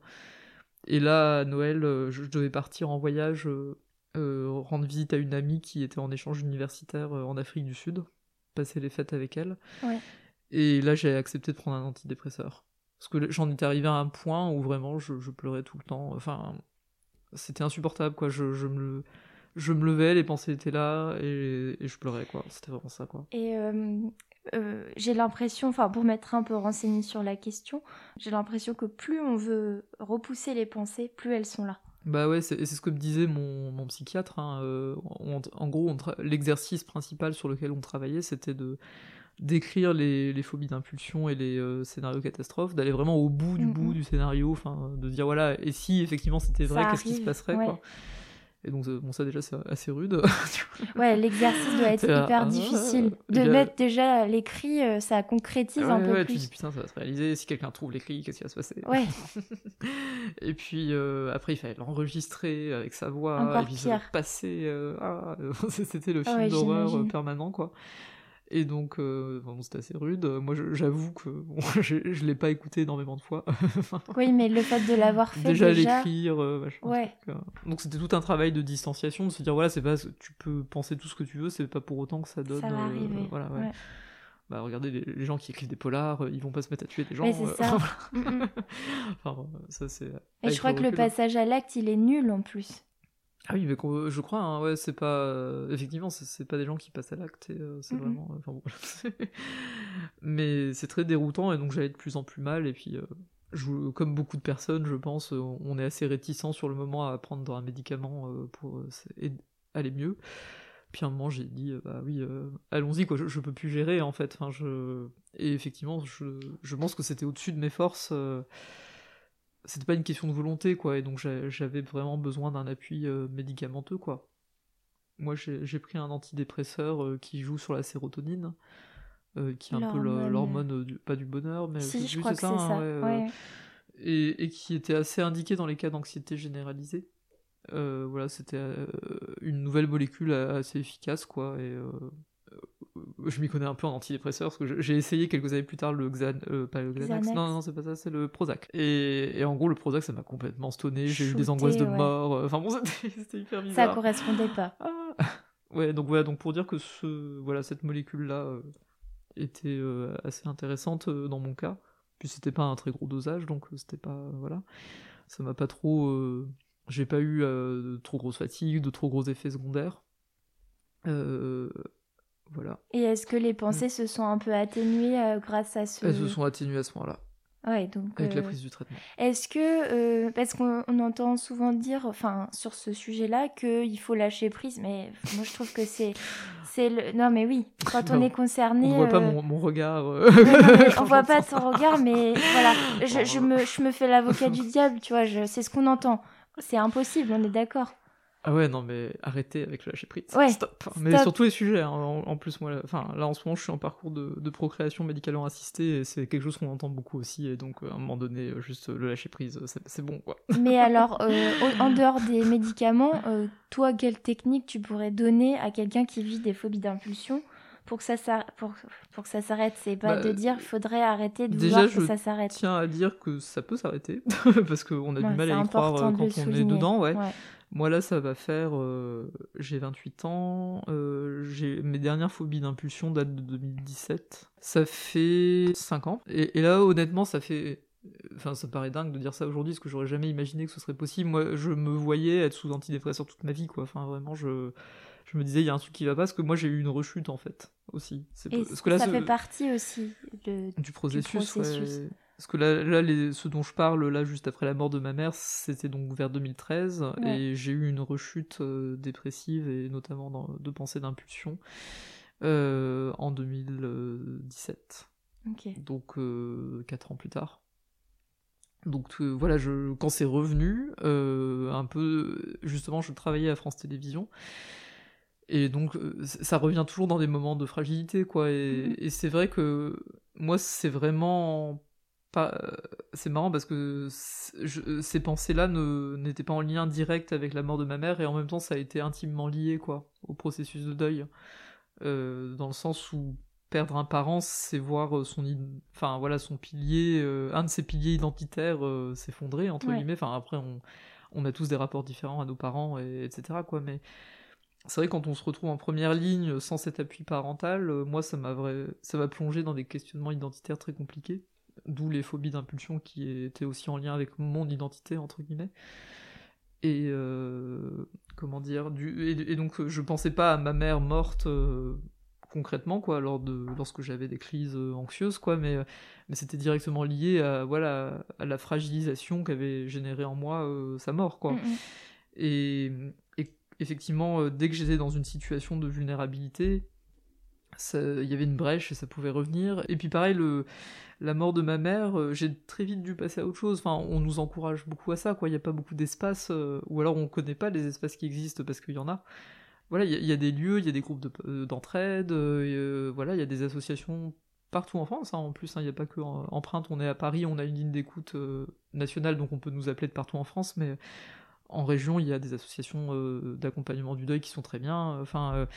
Et là, à Noël, je, devais partir en voyage, rendre visite à une amie qui était en échange universitaire en Afrique du Sud, passer les fêtes avec elle. Et là, j'ai accepté de prendre un antidépresseur. Parce que j'en étais arrivé à un point où vraiment je, pleurais tout le temps. Enfin, c'était insupportable, quoi. Je, je, me, je me levais, les pensées étaient là et, je pleurais, quoi. C'était vraiment ça, quoi. Et euh, euh, j'ai l'impression, enfin, pour m'être un peu renseigné sur la question, j'ai l'impression que plus on veut repousser les pensées, plus elles sont là. Bah ouais, c'est ce que me disait mon, mon psychiatre. Hein. Euh, en gros, l'exercice principal sur lequel on travaillait, c'était de d'écrire les, les, phobies d'impulsion et les euh, scénarios catastrophes, d'aller vraiment au bout du bout du scénario, enfin de dire voilà, et si effectivement c'était vrai, qu'est-ce qui se passerait quoi. Et donc bon ça déjà c'est assez rude. ouais, l'exercice doit être hyper ah, difficile. De mettre déjà l'écrit, euh, ça concrétise un peu ouais, plus. Tu dis putain ça va se réaliser, si quelqu'un trouve l'écrit, qu'est-ce qui va se passer? Ouais. et puis euh, après il fallait l'enregistrer avec sa voix, et puis ça passer. Ah, c'était le film d'horreur permanent quoi. Et donc, euh, c'était assez rude. Moi, j'avoue que je, ne l'ai pas écouté énormément de fois. oui, mais le fait de l'avoir fait déjà, l'écrire, euh, ouais. Donc, c'était tout un travail de distanciation, de se dire voilà, c'est pas, tu peux penser tout ce que tu veux, c'est pas pour autant que ça donne. Ça va euh, arriver. voilà, ouais. Bah, regardez les, gens qui écrivent des polars, ils vont pas se mettre à tuer des gens. Mais c'est ça. Mm, mm. enfin, ça c'est. Et je crois que le hein. passage à l'acte, il est nul en plus. Ah oui, mais je crois, hein, ouais, c'est pas. Euh, effectivement, c'est pas des gens qui passent à l'acte, euh, c'est vraiment. Bon, mais c'est très déroutant, et donc j'allais de plus en plus mal, et puis, euh, je, comme beaucoup de personnes, je pense, on est assez réticent sur le moment à prendre un médicament pour aller mieux. Puis à un moment, j'ai dit, bah oui, allons-y, quoi, je, je, peux plus gérer, en fait. Enfin, je... Et effectivement, je, je pense que c'était au-dessus de mes forces c'était pas une question de volonté, quoi, et donc j'avais vraiment besoin d'un appui euh, médicamenteux, quoi. Moi, j'ai pris un antidépresseur euh, qui joue sur la sérotonine, euh, qui est un peu l'hormone, pas du bonheur, mais si, je crois que c'est ça. Hein, et, et, qui était assez indiqué dans les cas d'anxiété généralisée. voilà, c'était une nouvelle molécule assez efficace, quoi, et je m'y connais un peu en antidépresseur parce que j'ai essayé quelques années plus tard le Xan, euh, pas le Xanax, non, non, c'est pas ça, c'est le Prozac. Et, en gros, le Prozac, ça m'a complètement stonné, j'ai eu des angoisses de mort, euh, enfin bon, c'était hyper bizarre. Ça correspondait pas. Ah. Ouais, donc voilà, donc pour dire que ce, voilà, cette molécule-là euh, était assez intéressante dans mon cas, puis c'était pas un très gros dosage, donc c'était pas, voilà, ça m'a pas trop, j'ai pas eu de trop grosse fatigue, de trop gros effets secondaires. Euh, et est-ce que les pensées mm. se sont un peu atténuées euh, grâce à ce... Elles se sont atténuées à ce moment-là. Ouais, donc, Avec la euh, prise du traitement. Est-ce que, euh, parce qu'on entend souvent dire, enfin, sur ce sujet-là, qu'il faut lâcher prise, mais moi je trouve que c'est, c'est le, non mais oui, quand on est concerné, on voit pas mon, mon regard. on voit pas ton regard, mais voilà, je, je, me, je me fais l'avocat du diable, tu vois, c'est ce qu'on entend. C'est impossible, on est d'accord. Ah ouais, non, mais arrêtez avec le lâcher prise. stop. Mais sur tous les sujets. Hein, en, plus, moi, enfin, là, en ce moment, je suis en parcours de, de procréation médicalement assistée et c'est quelque chose qu'on entend beaucoup aussi. Et donc, à un moment donné, euh, juste le lâcher prise, c'est bon, quoi. Mais alors, euh, en dehors des médicaments, euh, toi, quelle technique tu pourrais donner à quelqu'un qui vit des phobies d'impulsion pour que ça pour, pour que ça s'arrête? C'est pas bah, de dire faudrait arrêter de déjà, que ça s'arrête je tiens à dire que ça peut s'arrêter parce qu'on a du mal à y croire quand on est dedans ouais. ouais. Moi là, ça va faire. Euh, j'ai 28 ans. Euh, j'ai mes dernières phobies d'impulsion datent de 2017. Ça fait 5 ans. Et, là, honnêtement, ça fait. Enfin, ça paraît dingue de dire ça aujourd'hui, parce que j'aurais jamais imaginé que ce serait possible. Moi, je me voyais être sous antidépresseur toute ma vie, quoi. Enfin, vraiment, je, je me disais, il y a un truc qui va pas, parce que moi, j'ai eu une rechute, en fait, aussi. Et parce que là, ça fait partie aussi du processus. Parce que là, là les, ce dont je parle, là, juste après la mort de ma mère, c'était donc vers 2013, et j'ai eu une rechute euh, dépressive, et notamment dans, de pensée d'impulsion, euh, en 2017. Donc, euh, 4 ans plus tard. Donc euh, voilà, je, quand c'est revenu, un peu, justement, je travaillais à France Télévisions, et donc ça revient toujours dans des moments de fragilité, quoi. Et, mm-hmm. et c'est vrai que moi, c'est vraiment euh, c'est marrant parce que ces pensées-là n'étaient pas en lien direct avec la mort de ma mère et en même temps ça a été intimement lié quoi au processus de deuil. dans le sens où perdre un parent, c'est voir son, enfin voilà, son pilier, un de ses piliers identitaires s'effondrer entre guillemets. Enfin après, on, on, a tous des rapports différents à nos parents, et, etc. Quoi, mais c'est vrai quand on se retrouve en première ligne sans cet appui parental, moi ça m'a vrai... ça m'a plongé dans des questionnements identitaires très compliqués d'où les phobies d'impulsion qui étaient aussi en lien avec mon identité, entre guillemets. Et euh, comment dire, du, et, donc je pensais pas à ma mère morte euh, concrètement, quoi, lors de, lorsque j'avais des crises euh, anxieuses, quoi, mais, mais c'était directement lié à, voilà, à la fragilisation qu'avait généré en moi sa mort, quoi. Et, et, effectivement, dès que j'étais dans une situation de vulnérabilité, il y avait une brèche et ça pouvait revenir. Et puis pareil, le, la mort de ma mère, euh, j'ai très vite dû passer à autre chose. Enfin, on nous encourage beaucoup à ça, quoi. Il n'y a pas beaucoup d'espace, euh, ou alors on ne connaît pas les espaces qui existent parce qu'il y en a. Voilà, il y, a des lieux, il y a des groupes euh, d'entraide, voilà, il y a des associations partout en France. Hein, en plus, hein. il n'y a pas que Empreinte, on est à Paris, on a une ligne d'écoute nationale, donc on peut nous appeler de partout en France, mais en région, il y a des associations d'accompagnement du deuil qui sont très bien. Enfin,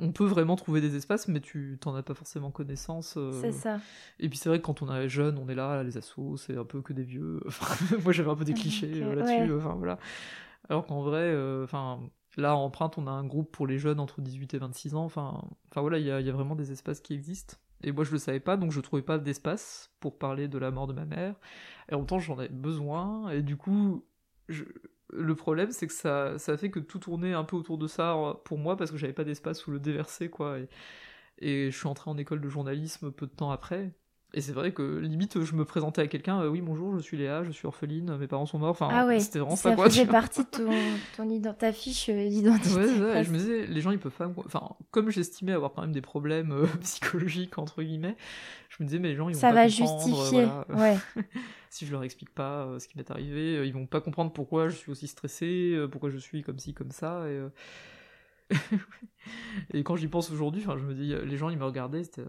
on peut vraiment trouver des espaces, mais tu t'en as pas forcément connaissance. Euh. C'est ça. Et puis c'est vrai que quand on est jeune, on est là, les assos, c'est un peu que des vieux. moi j'avais un peu des clichés euh, là-dessus. Enfin voilà. Alors qu'en vrai, euh, enfin là en empreinte, on a un groupe pour les jeunes entre 18 et 26 ans. Enfin, enfin voilà, il y a, vraiment des espaces qui existent. Et moi je le savais pas, donc je trouvais pas d'espace pour parler de la mort de ma mère. Et en même temps j'en avais besoin, et du coup je, le problème, c'est que ça, ça fait que tout tournait un peu autour de ça euh, pour moi parce que j'avais pas d'espace où le déverser, quoi. Et, et, je suis entré en école de journalisme peu de temps après. Et c'est vrai que limite, je me présentais à quelqu'un, euh, oui, bonjour, je suis Léa, je suis orpheline, mes parents sont morts. Enfin, ah c'était vraiment ça, quoi. Ça faisait partie de ton, ton ta fiche euh, d'identité. Ouais, je me disais, les gens, ils peuvent pas. Enfin, comme j'estimais avoir quand même des problèmes psychologiques, entre guillemets, je me disais, mais les gens, ils vont ça va justifier. Ouais. si je leur explique pas euh, ce qui m'est arrivé, euh, ils vont pas comprendre pourquoi je suis aussi stressé, euh, pourquoi je suis comme ci, comme ça. Et, et quand j'y pense aujourd'hui, je me dis, les gens ils me regardaient, c'était,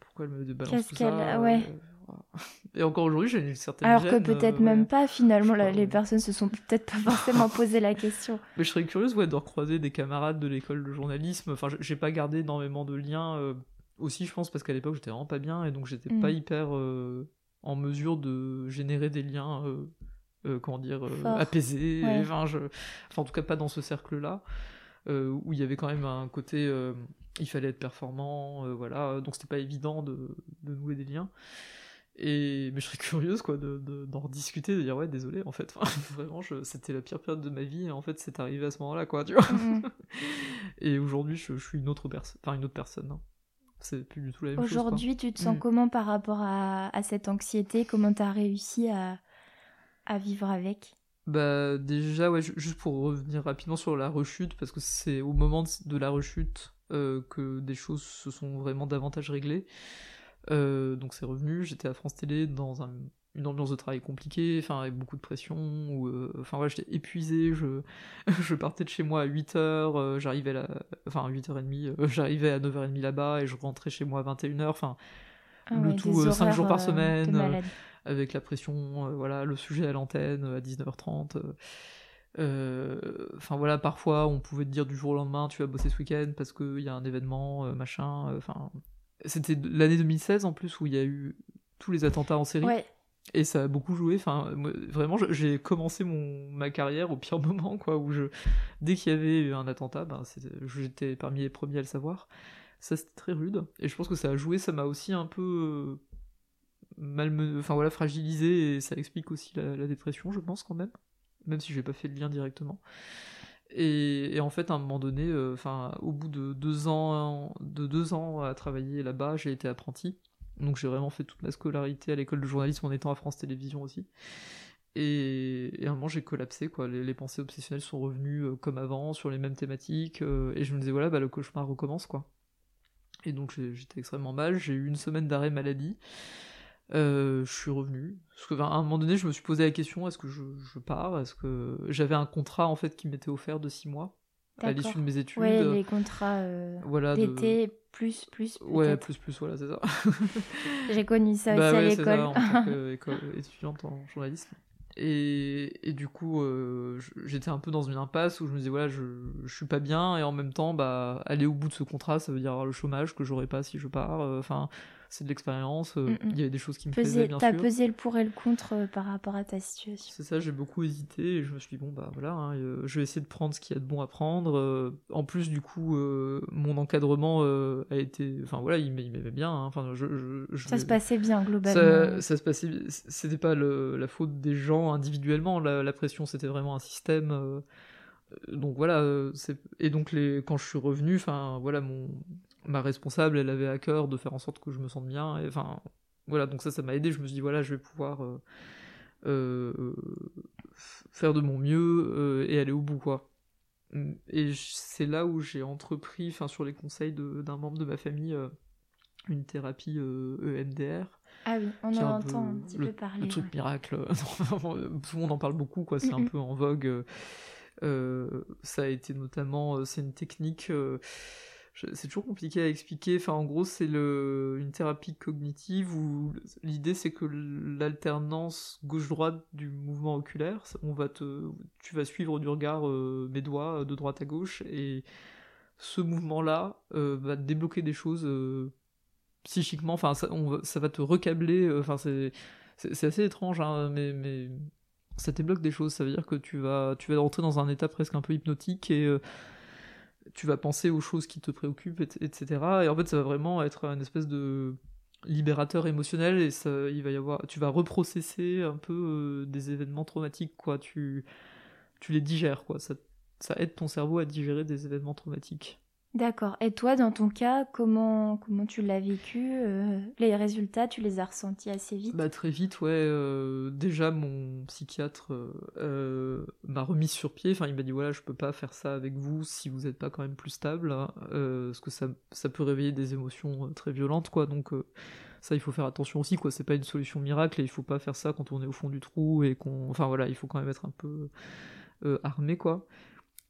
pourquoi elle me balance tout ça ouais. Et encore aujourd'hui, j'ai une certaine Alors que peut-être même pas, finalement, les personnes se sont peut-être pas forcément posé la question. Mais je serais curieuse ouais, de recroiser des camarades de l'école de journalisme. Enfin, j'ai pas gardé énormément de liens aussi, je pense, parce qu'à l'époque, j'étais vraiment pas bien et donc j'étais pas mm. hyper en mesure de générer des liens, euh, euh, comment dire, euh, apaisés. Enfin, je... enfin, en tout cas, pas dans ce cercle-là, où il y avait quand même un côté, il fallait être performant, voilà, donc c'était pas évident de, de, nouer des liens. Et mais je serais curieuse quoi de, d'en rediscuter, de dire ouais désolé en fait, vraiment c'était la pire période de ma vie et en fait c'est arrivé à ce moment-là quoi, tu vois. Mm. et aujourd'hui je, suis une autre personne, enfin une autre personne. Hein. C'est plus du tout la même chose. Aujourd'hui, tu te sens mm. comment par rapport à, cette anxiété? Comment tu as réussi à, vivre avec? Bah déjà, ouais, juste pour revenir rapidement sur la rechute, parce que c'est au moment de la rechute euh, que des choses se sont vraiment davantage réglées. Euh, donc c'est revenu, j'étais à France Télé dans un une ambiance de travail compliquée, enfin avec beaucoup de pression, ou euh, enfin voilà, j'étais épuisé, je, je partais de chez moi à 8h, euh, j'arrivais à enfin à 8h30, euh, j'arrivais à 9h30 là-bas et je rentrais chez moi à 21h, enfin ah le tout 5 jours par semaine, avec la pression, voilà, le sujet à l'antenne à 19h30. Enfin voilà, parfois on pouvait te dire du jour au lendemain tu vas bosser ce week-end parce qu'il y a un événement, machin. Enfin, c'était l'année 2016 en plus où il y a eu tous les attentats en série. Ouais. Et ça a beaucoup joué. Enfin, vraiment, j'ai commencé mon, ma carrière au pire moment, quoi, où je, dès qu'il y avait un attentat, ben, j'étais parmi les premiers à le savoir. Ça, c'était très rude. Et je pense que ça a joué, ça m'a aussi un peu euh, enfin voilà, fragilisé, et ça explique aussi la, dépression, je pense, quand même. Même si j'ai pas fait le lien directement. Et, en fait, à un moment donné, euh, au bout de deux ans, de deux ans à travailler là-bas, j'ai été apprenti. Donc j'ai vraiment fait toute ma scolarité à l'école de journalisme en étant à France Télévisions aussi. Et, à un moment j'ai collapsé, quoi. Les, pensées obsessionnelles sont revenues euh, comme avant, sur les mêmes thématiques, euh, et je me disais voilà, bah, le cauchemar recommence, quoi. Et donc j'étais extrêmement mal, j'ai eu une semaine d'arrêt maladie. Euh, je suis revenu. Parce qu'à un moment donné, je me suis posé la question est-ce que je, je pars? Est-ce que j'avais un contrat en fait qui m'était offert de six mois? À l'issue de mes études. Ouais, les contrats euh, d'été, plus, plus. Ouais, plus, plus, voilà, c'est ça. J'ai connu ça bah aussi à l'école. en tant qu'étudiante en journalisme. Et, et, du coup, euh, j'étais un peu dans une impasse où je me disais, voilà, je, je suis pas bien, et en même temps, bah, aller au bout de ce contrat, ça veut dire avoir le chômage que j'aurais pas si je pars. Euh, enfin, c'est de l'expérience. Euh, il y avait des choses qui me plaisaient, bien T'as pesé le pour et le contre euh, par rapport à ta situation. C'est ça, j'ai beaucoup hésité et je me suis dit, bon, bah voilà, hein, euh, je vais essayer de prendre ce qu'il y a de bon à prendre. en plus, du coup, mon encadrement a été. Enfin voilà, il m'aimait bien. Hein, enfin, je, je, ça se passait bien, globalement. Ça, se passait. C'était pas le, la faute des gens individuellement, la, la pression, c'était vraiment un système donc voilà, et donc les, quand je suis revenu, enfin voilà, mon, ma responsable, elle avait à cœur de faire en sorte que je me sente bien. Et, enfin, voilà, donc ça, ça m'a aidé. Je me suis dit, voilà, je vais pouvoir euh, euh, faire de mon mieux euh, et aller au bout, quoi. Et c'est là où j'ai entrepris, enfin, sur les conseils d'un membre de ma famille, une thérapie EMDR. Ah oui, on en entend un petit peu parler. Le truc miracle. Tout le monde en parle beaucoup, quoi. C'est un peu en vogue. ça a été notamment, c'est une technique c'est toujours compliqué à expliquer. Enfin, en gros, c'est une thérapie cognitive où l'idée c'est que l'alternance gauche-droite du mouvement oculaire, on va te, tu vas suivre du regard euh, mes doigts euh, de droite à gauche et ce mouvement-là euh, va te débloquer des choses psychiquement. Enfin, ça, va te recabler. Enfin, c'est, assez étrange, hein, mais, ça débloque des choses. Ça veut dire que tu vas, tu vas rentrer dans un état presque un peu hypnotique et tu vas penser aux choses qui te préoccupent, etc. Et en fait, ça va vraiment être une espèce de libérateur émotionnel et ça, il va y avoir, tu vas reprocesser un peu euh, des événements traumatiques, quoi. Tu, tu les digères, quoi. Ça, ça aide ton cerveau à digérer des événements traumatiques. D'accord. Et toi, dans ton cas, comment, comment tu l'as vécu euh, Les résultats, tu les as ressentis assez vite? Bah, Très vite, ouais. Euh, déjà, mon psychiatre euh, m'a remis sur pied. Enfin, il m'a dit voilà, je peux pas faire ça avec vous si vous n'êtes pas quand même plus stable. Hein. parce que ça, ça peut réveiller des émotions très violentes, quoi. Donc, ça, il faut faire attention aussi, quoi. C'est pas une solution miracle et il faut pas faire ça quand on est au fond du trou et qu'on. Enfin, voilà, il faut quand même être un peu armé, quoi.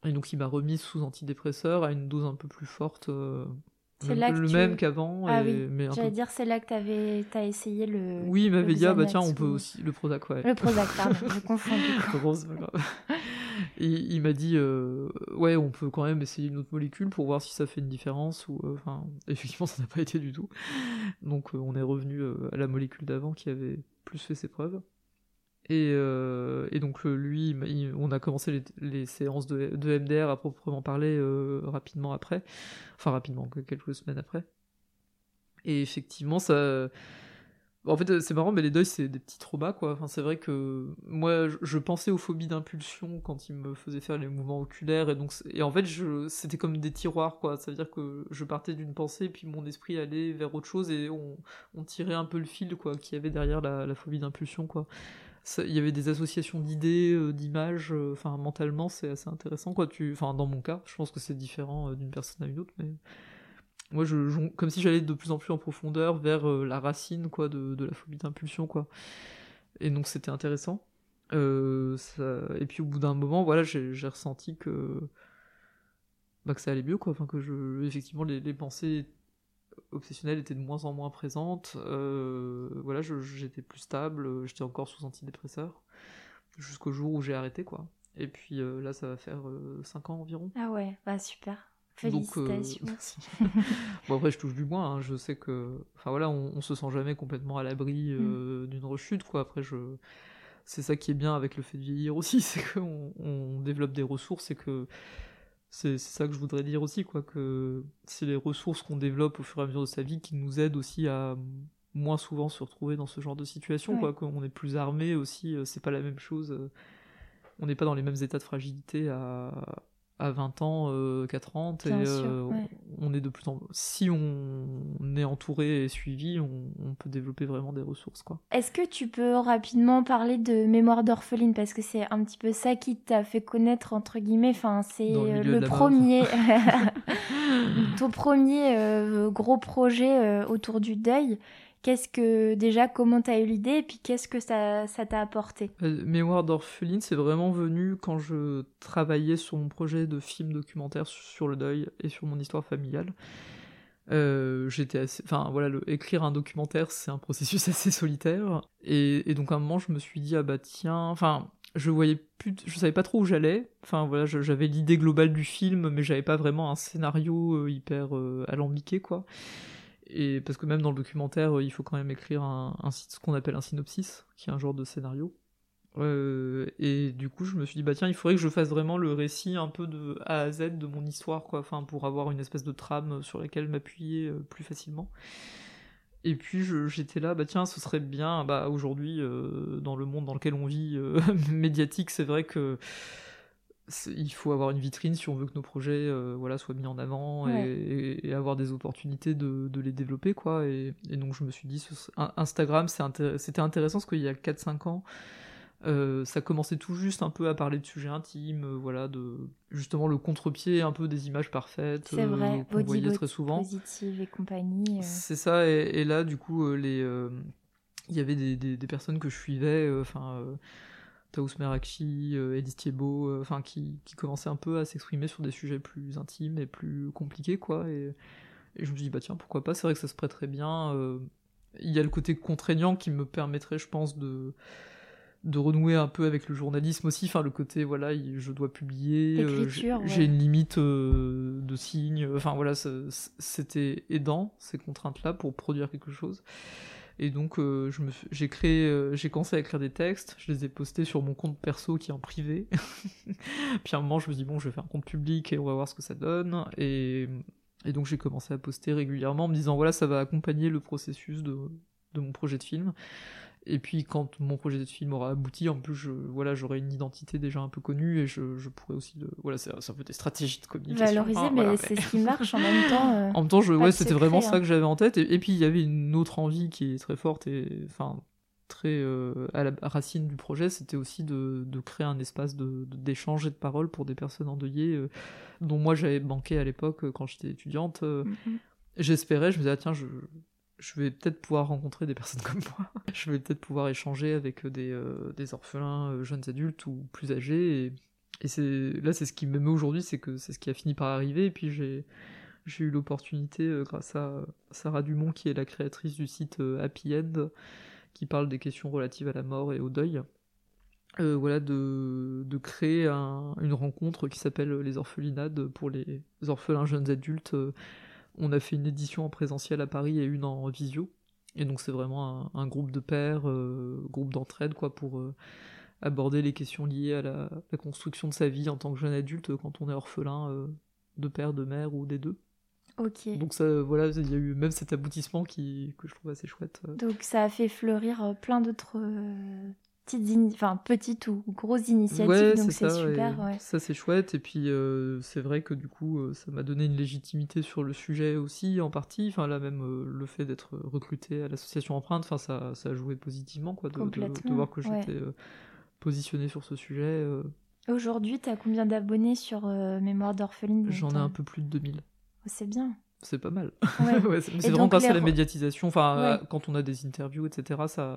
Et donc il m'a remis sous antidépresseur à une dose un peu plus forte. Euh, le, le même qu'avant. Ah oui. J'allais dire, c'est là que tu as essayé le. Oui, il m'avait dit, ah bah tiens, on peut aussi. Le Prozac, ouais. Le Prozac, pardon, je confonds. Rose, Et il m'a dit, euh, ouais, on peut quand même essayer une autre molécule pour voir si ça fait une différence. ou euh, Enfin, effectivement, ça n'a pas été du tout. Donc, on est revenu à la molécule d'avant qui avait plus fait ses preuves. Euh, et, donc lui, on a commencé les, séances de, MDR à proprement parler euh, rapidement après, enfin rapidement, quelques semaines après. Et effectivement, ça, en fait, c'est marrant, mais les deuils, c'est des petits traumas, quoi. Enfin, c'est vrai que moi, je, pensais aux phobies d'impulsion quand ils me faisaient faire les mouvements oculaires, et donc, et en fait, c'était comme des tiroirs, quoi. Ça veut dire que je partais d'une pensée, puis mon esprit allait vers autre chose, et on, tirait un peu le fil, quoi, qu'il y avait derrière la, la phobie d'impulsion, quoi il y avait des associations d'idées, euh, d'images, euh, enfin mentalement c'est assez intéressant quoi. Tu, enfin dans mon cas, je pense que c'est différent euh, d'une personne à une autre, mais moi je, comme si j'allais de plus en plus en profondeur vers la racine quoi de, de la phobie d'impulsion quoi. Et donc c'était intéressant. Et puis au bout d'un moment, voilà, j'ai ressenti que bah, que ça allait mieux quoi. Enfin que je, effectivement les, les pensées obsessionnelle était de moins en moins présente. Euh, voilà, j'étais plus stable, j'étais encore sous antidépresseur, jusqu'au jour où j'ai arrêté, quoi. Et puis euh, là, ça va faire 5 euh, ans environ. Ah ouais, bah super. Félicitations. bon après je touche du bois, hein. je sais que, enfin voilà, on, se sent jamais complètement à l'abri mm. d'une rechute quoi. Après je, c'est ça qui est bien avec le fait de vieillir aussi, c'est qu'on on développe des ressources et que c'est ça que je voudrais dire aussi, quoi, que c'est les ressources qu'on développe au fur et à mesure de sa vie qui nous aident aussi à moins souvent se retrouver dans ce genre de situation, quoi, qu'on est plus armé aussi, euh, c'est pas la même chose, euh, on n'est pas dans les mêmes états de fragilité à, à 20 ans euh, qu'à 30 et euh, on est de plus en si on est entouré et suivi on, peut développer vraiment des ressources quoi. Est-ce que tu peux rapidement parler de Mémoire d'orpheline? Parce que c'est un petit peu ça qui t'a fait connaître entre guillemets enfin c'est le, premier ton premier euh, gros projet autour du deuil Qu'est-ce que déjà comment t'as eu l'idée et puis qu'est-ce que ça t'a apporté? Euh, Mémoire d'orpheline, c'est vraiment venu quand je travaillais sur mon projet de film documentaire sur le deuil et sur mon histoire familiale. j'étais assez... Enfin, voilà, le... écrire un documentaire, c'est un processus assez solitaire. Et, donc, à un moment, je me suis dit, ah bah tiens... Enfin, je voyais plus... Je savais pas trop où j'allais. Enfin, voilà, j'avais l'idée globale du film, mais j'avais pas vraiment un scénario hyper alambiqué, quoi. Et parce que même dans le documentaire, il faut quand même écrire un, ce qu'on appelle un synopsis, qui est un genre de scénario. Euh, et du coup, je me suis dit, bah tiens, il faudrait que je fasse vraiment le récit un peu de A à Z de mon histoire, quoi, enfin, pour avoir une espèce de trame sur laquelle m'appuyer euh, plus facilement. Et puis j'étais là, bah tiens, ce serait bien, bah aujourd'hui, euh, dans le monde dans lequel on vit, médiatique, c'est vrai que il faut avoir une vitrine si on veut que nos projets voilà, soient mis en avant et, avoir des opportunités de, de les développer. quoi. Et, et, donc je me suis dit, Instagram, c'était intéressant parce qu'il y a 4-5 ans, euh, ça commençait tout juste un peu à parler de sujets intimes, euh, voilà, de justement le contre-pied un peu des images parfaites C'est vrai, euh, qu'on voyait très souvent. Positive et compagnie. C'est ça, et, là du coup, les, il y avait des, des, personnes que je suivais, enfin. Taous Merakchi, Edith Thiebaud, enfin qui, qui commençaient un peu à s'exprimer sur des sujets plus intimes et plus compliqués, quoi. Et, et, je me suis dit, bah tiens, pourquoi pas, c'est vrai que ça se prêterait bien. Il y a le côté contraignant qui me permettrait, je pense, de, de renouer un peu avec le journalisme aussi, enfin le côté voilà, je dois publier, euh, j'ai une limite euh, de signes, enfin voilà, c'était aidant ces contraintes-là pour produire quelque chose. Et donc euh, j'ai créé, j'ai commencé à écrire des textes, je les ai postés sur mon compte perso qui est en privé. Puis à un moment je me dis bon, je vais faire un compte public et on va voir ce que ça donne. Et, donc j'ai commencé à poster régulièrement en me disant voilà, ça va accompagner le processus de mon projet de film. Et puis quand mon projet de film aura abouti, en plus, je, voilà, j'aurai une identité déjà un peu connue et je, je pourrais aussi, voilà, c'est un peu des stratégies de communication. Valoriser, mais c'est ce qui marche en même temps. Euh, en même temps, je, ouais, c'était vraiment ça hein. que j'avais en tête. Et, puis il y avait une autre envie qui est très forte et, enfin, très euh, à la racine du projet, c'était aussi de, de, créer un espace de d'échange et de parole pour des personnes endeuillées, euh, dont moi j'avais manqué à l'époque quand j'étais étudiante. Mm-hmm. J'espérais, je me disais, ah, tiens, je, je vais peut-être pouvoir rencontrer des personnes comme moi. je vais peut-être pouvoir échanger avec des, euh, des orphelins, euh, jeunes adultes ou plus âgés. Et, c'est là, c'est ce qui m'émeut aujourd'hui, c'est que c'est ce qui a fini par arriver. Et puis j'ai eu l'opportunité, euh, grâce à Sarah Dumont, qui est la créatrice du site Happy End, qui parle des questions relatives à la mort et au deuil. voilà, de, de créer une rencontre qui s'appelle les orphelinades pour les orphelins jeunes adultes on a fait une édition en présentiel à Paris et une en visio. Et donc c'est vraiment un, groupe de pairs, euh, groupe d'entraide, quoi, pour euh, aborder les questions liées à la, construction de sa vie en tant que jeune adulte quand on est orphelin euh, de père, de mère ou des deux. Ok. Donc ça, voilà, il y a eu même cet aboutissement qui, que je trouve assez chouette. Donc ça a fait fleurir plein d'autres petites, enfin petites ou grosses initiatives, donc c'est super. Ça c'est chouette et puis euh, c'est vrai que du coup euh, ça m'a donné une légitimité sur le sujet aussi en partie. Enfin là même euh, le fait d'être recruté à l'association Empreinte, enfin ça, ça a joué positivement quoi, de, de, voir que j'étais positionné sur ce sujet. Aujourd'hui, tu as combien d'abonnés sur Mémoire d'orpheline J'en ai un peu plus de 2000. c'est bien. C'est pas mal. c'est vraiment grâce à la médiatisation. Enfin, quand on a des interviews, etc., ça,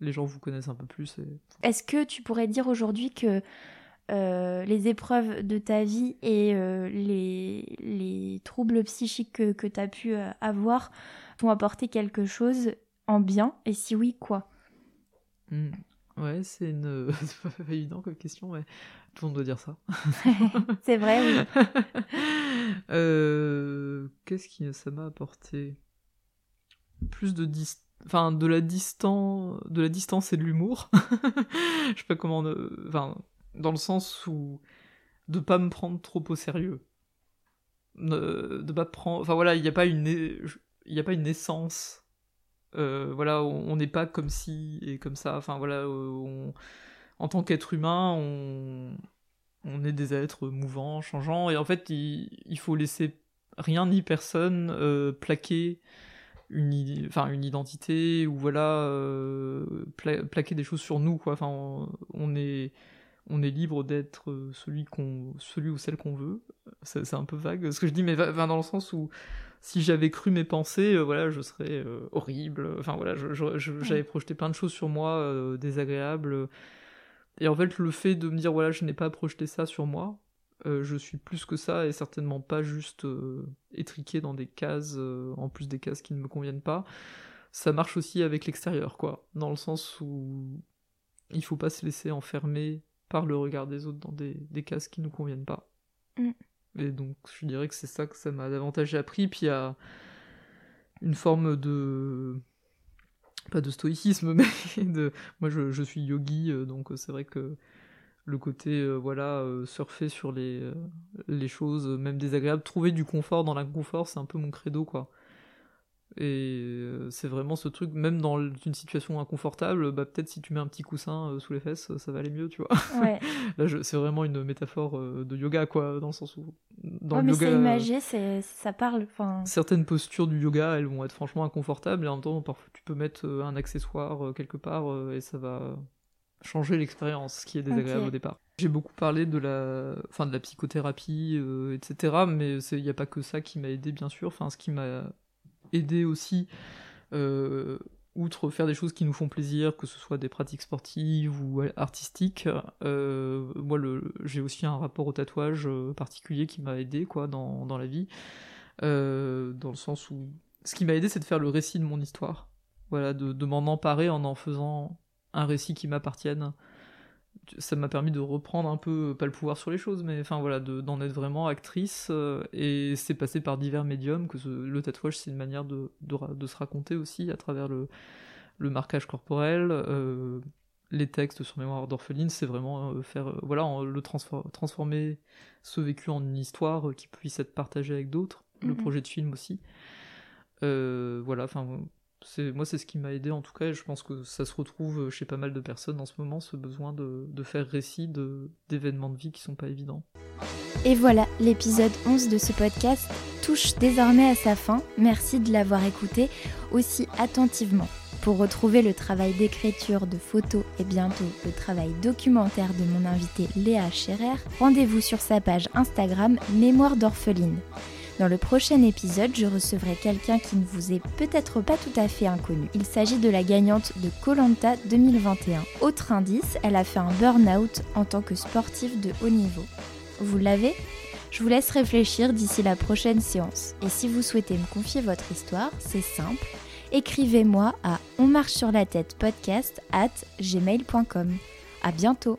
les gens vous connaissent un peu plus. Est-ce que tu pourrais dire aujourd'hui que euh, les épreuves de ta vie et euh, les, les, troubles psychiques que, que tu as pu euh, avoir t'ont apporté quelque chose en bien? Et si oui, quoi? Mmh. Ouais, c'est une... pas évident comme question, mais tout le monde doit dire ça. c'est vrai, oui. Qu'est-ce que ça m'a apporté? Plus de distance enfin de la distance de la distance et de l'humour. Je sais pas comment enfin dans le sens où de pas me prendre trop au sérieux. De, de pas prendre enfin voilà il n'y a pas une il y a pas une essence euh, voilà on n'est pas comme si et comme ça. Enfin voilà en tant qu'être humain on on est des êtres mouvants changeants. Et en fait il, il faut laisser rien ni personne euh, plaquer une, enfin, une identité ou voilà euh, plaquer des choses sur nous quoi. Enfin, on, est on est libre d'être celui qu'on celui ou celle qu'on veut. C'est un peu vague ce que je dis, mais va, dans le sens où si j'avais cru mes pensées, euh, voilà, je serais euh, horrible. Enfin voilà, j'avais projeté plein de choses sur moi désagréables. Et en fait, le fait de me dire voilà, je n'ai pas projeté ça sur moi, je suis plus que ça et certainement pas juste étriqué dans des cases, en plus des cases qui ne me conviennent pas. Ça marche aussi avec l'extérieur, quoi. Dans le sens où il faut pas se laisser enfermer par le regard des autres dans des, des cases qui nous conviennent pas. Mm. Et donc, je dirais que c'est ça que ça m'a davantage appris. Puis il y a une forme de. Pas de stoïcisme, mais de. Moi, je, suis yogi, euh, donc c'est vrai que le côté, euh, voilà, euh, surfer sur les, les choses, même désagréables, trouver du confort dans l'inconfort, c'est un peu mon credo, quoi. Et euh, c'est vraiment ce truc, même dans une situation inconfortable, bah, peut-être si tu mets un petit coussin euh, sous les fesses, ça va aller mieux, tu vois. Là, c'est vraiment une métaphore euh, de yoga, quoi, dans le sens où. Dans mais c'est imagé, ça parle. Certaines postures du yoga, elles vont être franchement inconfortables, et en même temps, parfois, tu peux mettre un accessoire quelque part, et ça va changer l'expérience, ce qui est désagréable au départ. J'ai beaucoup parlé de la, enfin, de la psychothérapie, etc., mais il n'y a pas que ça qui m'a aidé, bien sûr. Enfin, ce qui m'a aider aussi, euh, outre faire des choses qui nous font plaisir, que ce soit des pratiques sportives ou artistiques, euh, moi j'ai aussi un rapport au tatouage euh, particulier qui m'a aidé quoi, dans, dans la vie, dans le sens où ce qui m'a aidé c'est de faire le récit de mon histoire, voilà, de, de m'en emparer en en faisant un récit qui m'appartienne ça m'a permis de reprendre un peu, pas le pouvoir sur les choses, mais enfin voilà, d'en être vraiment actrice. Euh, et c'est passé par divers médiums, que le tatouage c'est une manière de, de, se raconter aussi à travers le, le marquage corporel. Euh, les textes sur Mémoire d'orpheline, c'est vraiment euh, faire, voilà, le transformer ce vécu en une histoire qui puisse être partagée avec d'autres. Le mhm. projet de film aussi. voilà, enfin moi c'est ce qui m'a aidé en tout cas et je pense que ça se retrouve chez pas mal de personnes en ce moment ce besoin de, faire récit d'événements de, vie qui sont pas évidents. Et voilà, l'épisode 11 de ce podcast touche désormais à sa fin. Merci de l'avoir écouté aussi attentivement. Pour retrouver le travail d'écriture, de photos et bientôt le travail documentaire de mon invité Léa Scherer, rendez-vous sur sa page Instagram Mémoire d'orpheline. Dans le prochain épisode, je recevrai quelqu'un qui ne vous est peut-être pas tout à fait inconnu. Il s'agit de la gagnante de Colanta 2021. Autre indice, elle a fait un burn-out en tant que sportive de haut niveau. Vous l'avez? Je vous laisse réfléchir d'ici la prochaine séance. Et si vous souhaitez me confier votre histoire, c'est simple. Écrivez-moi à on marche sur la tête podcast at gmail.com. À bientôt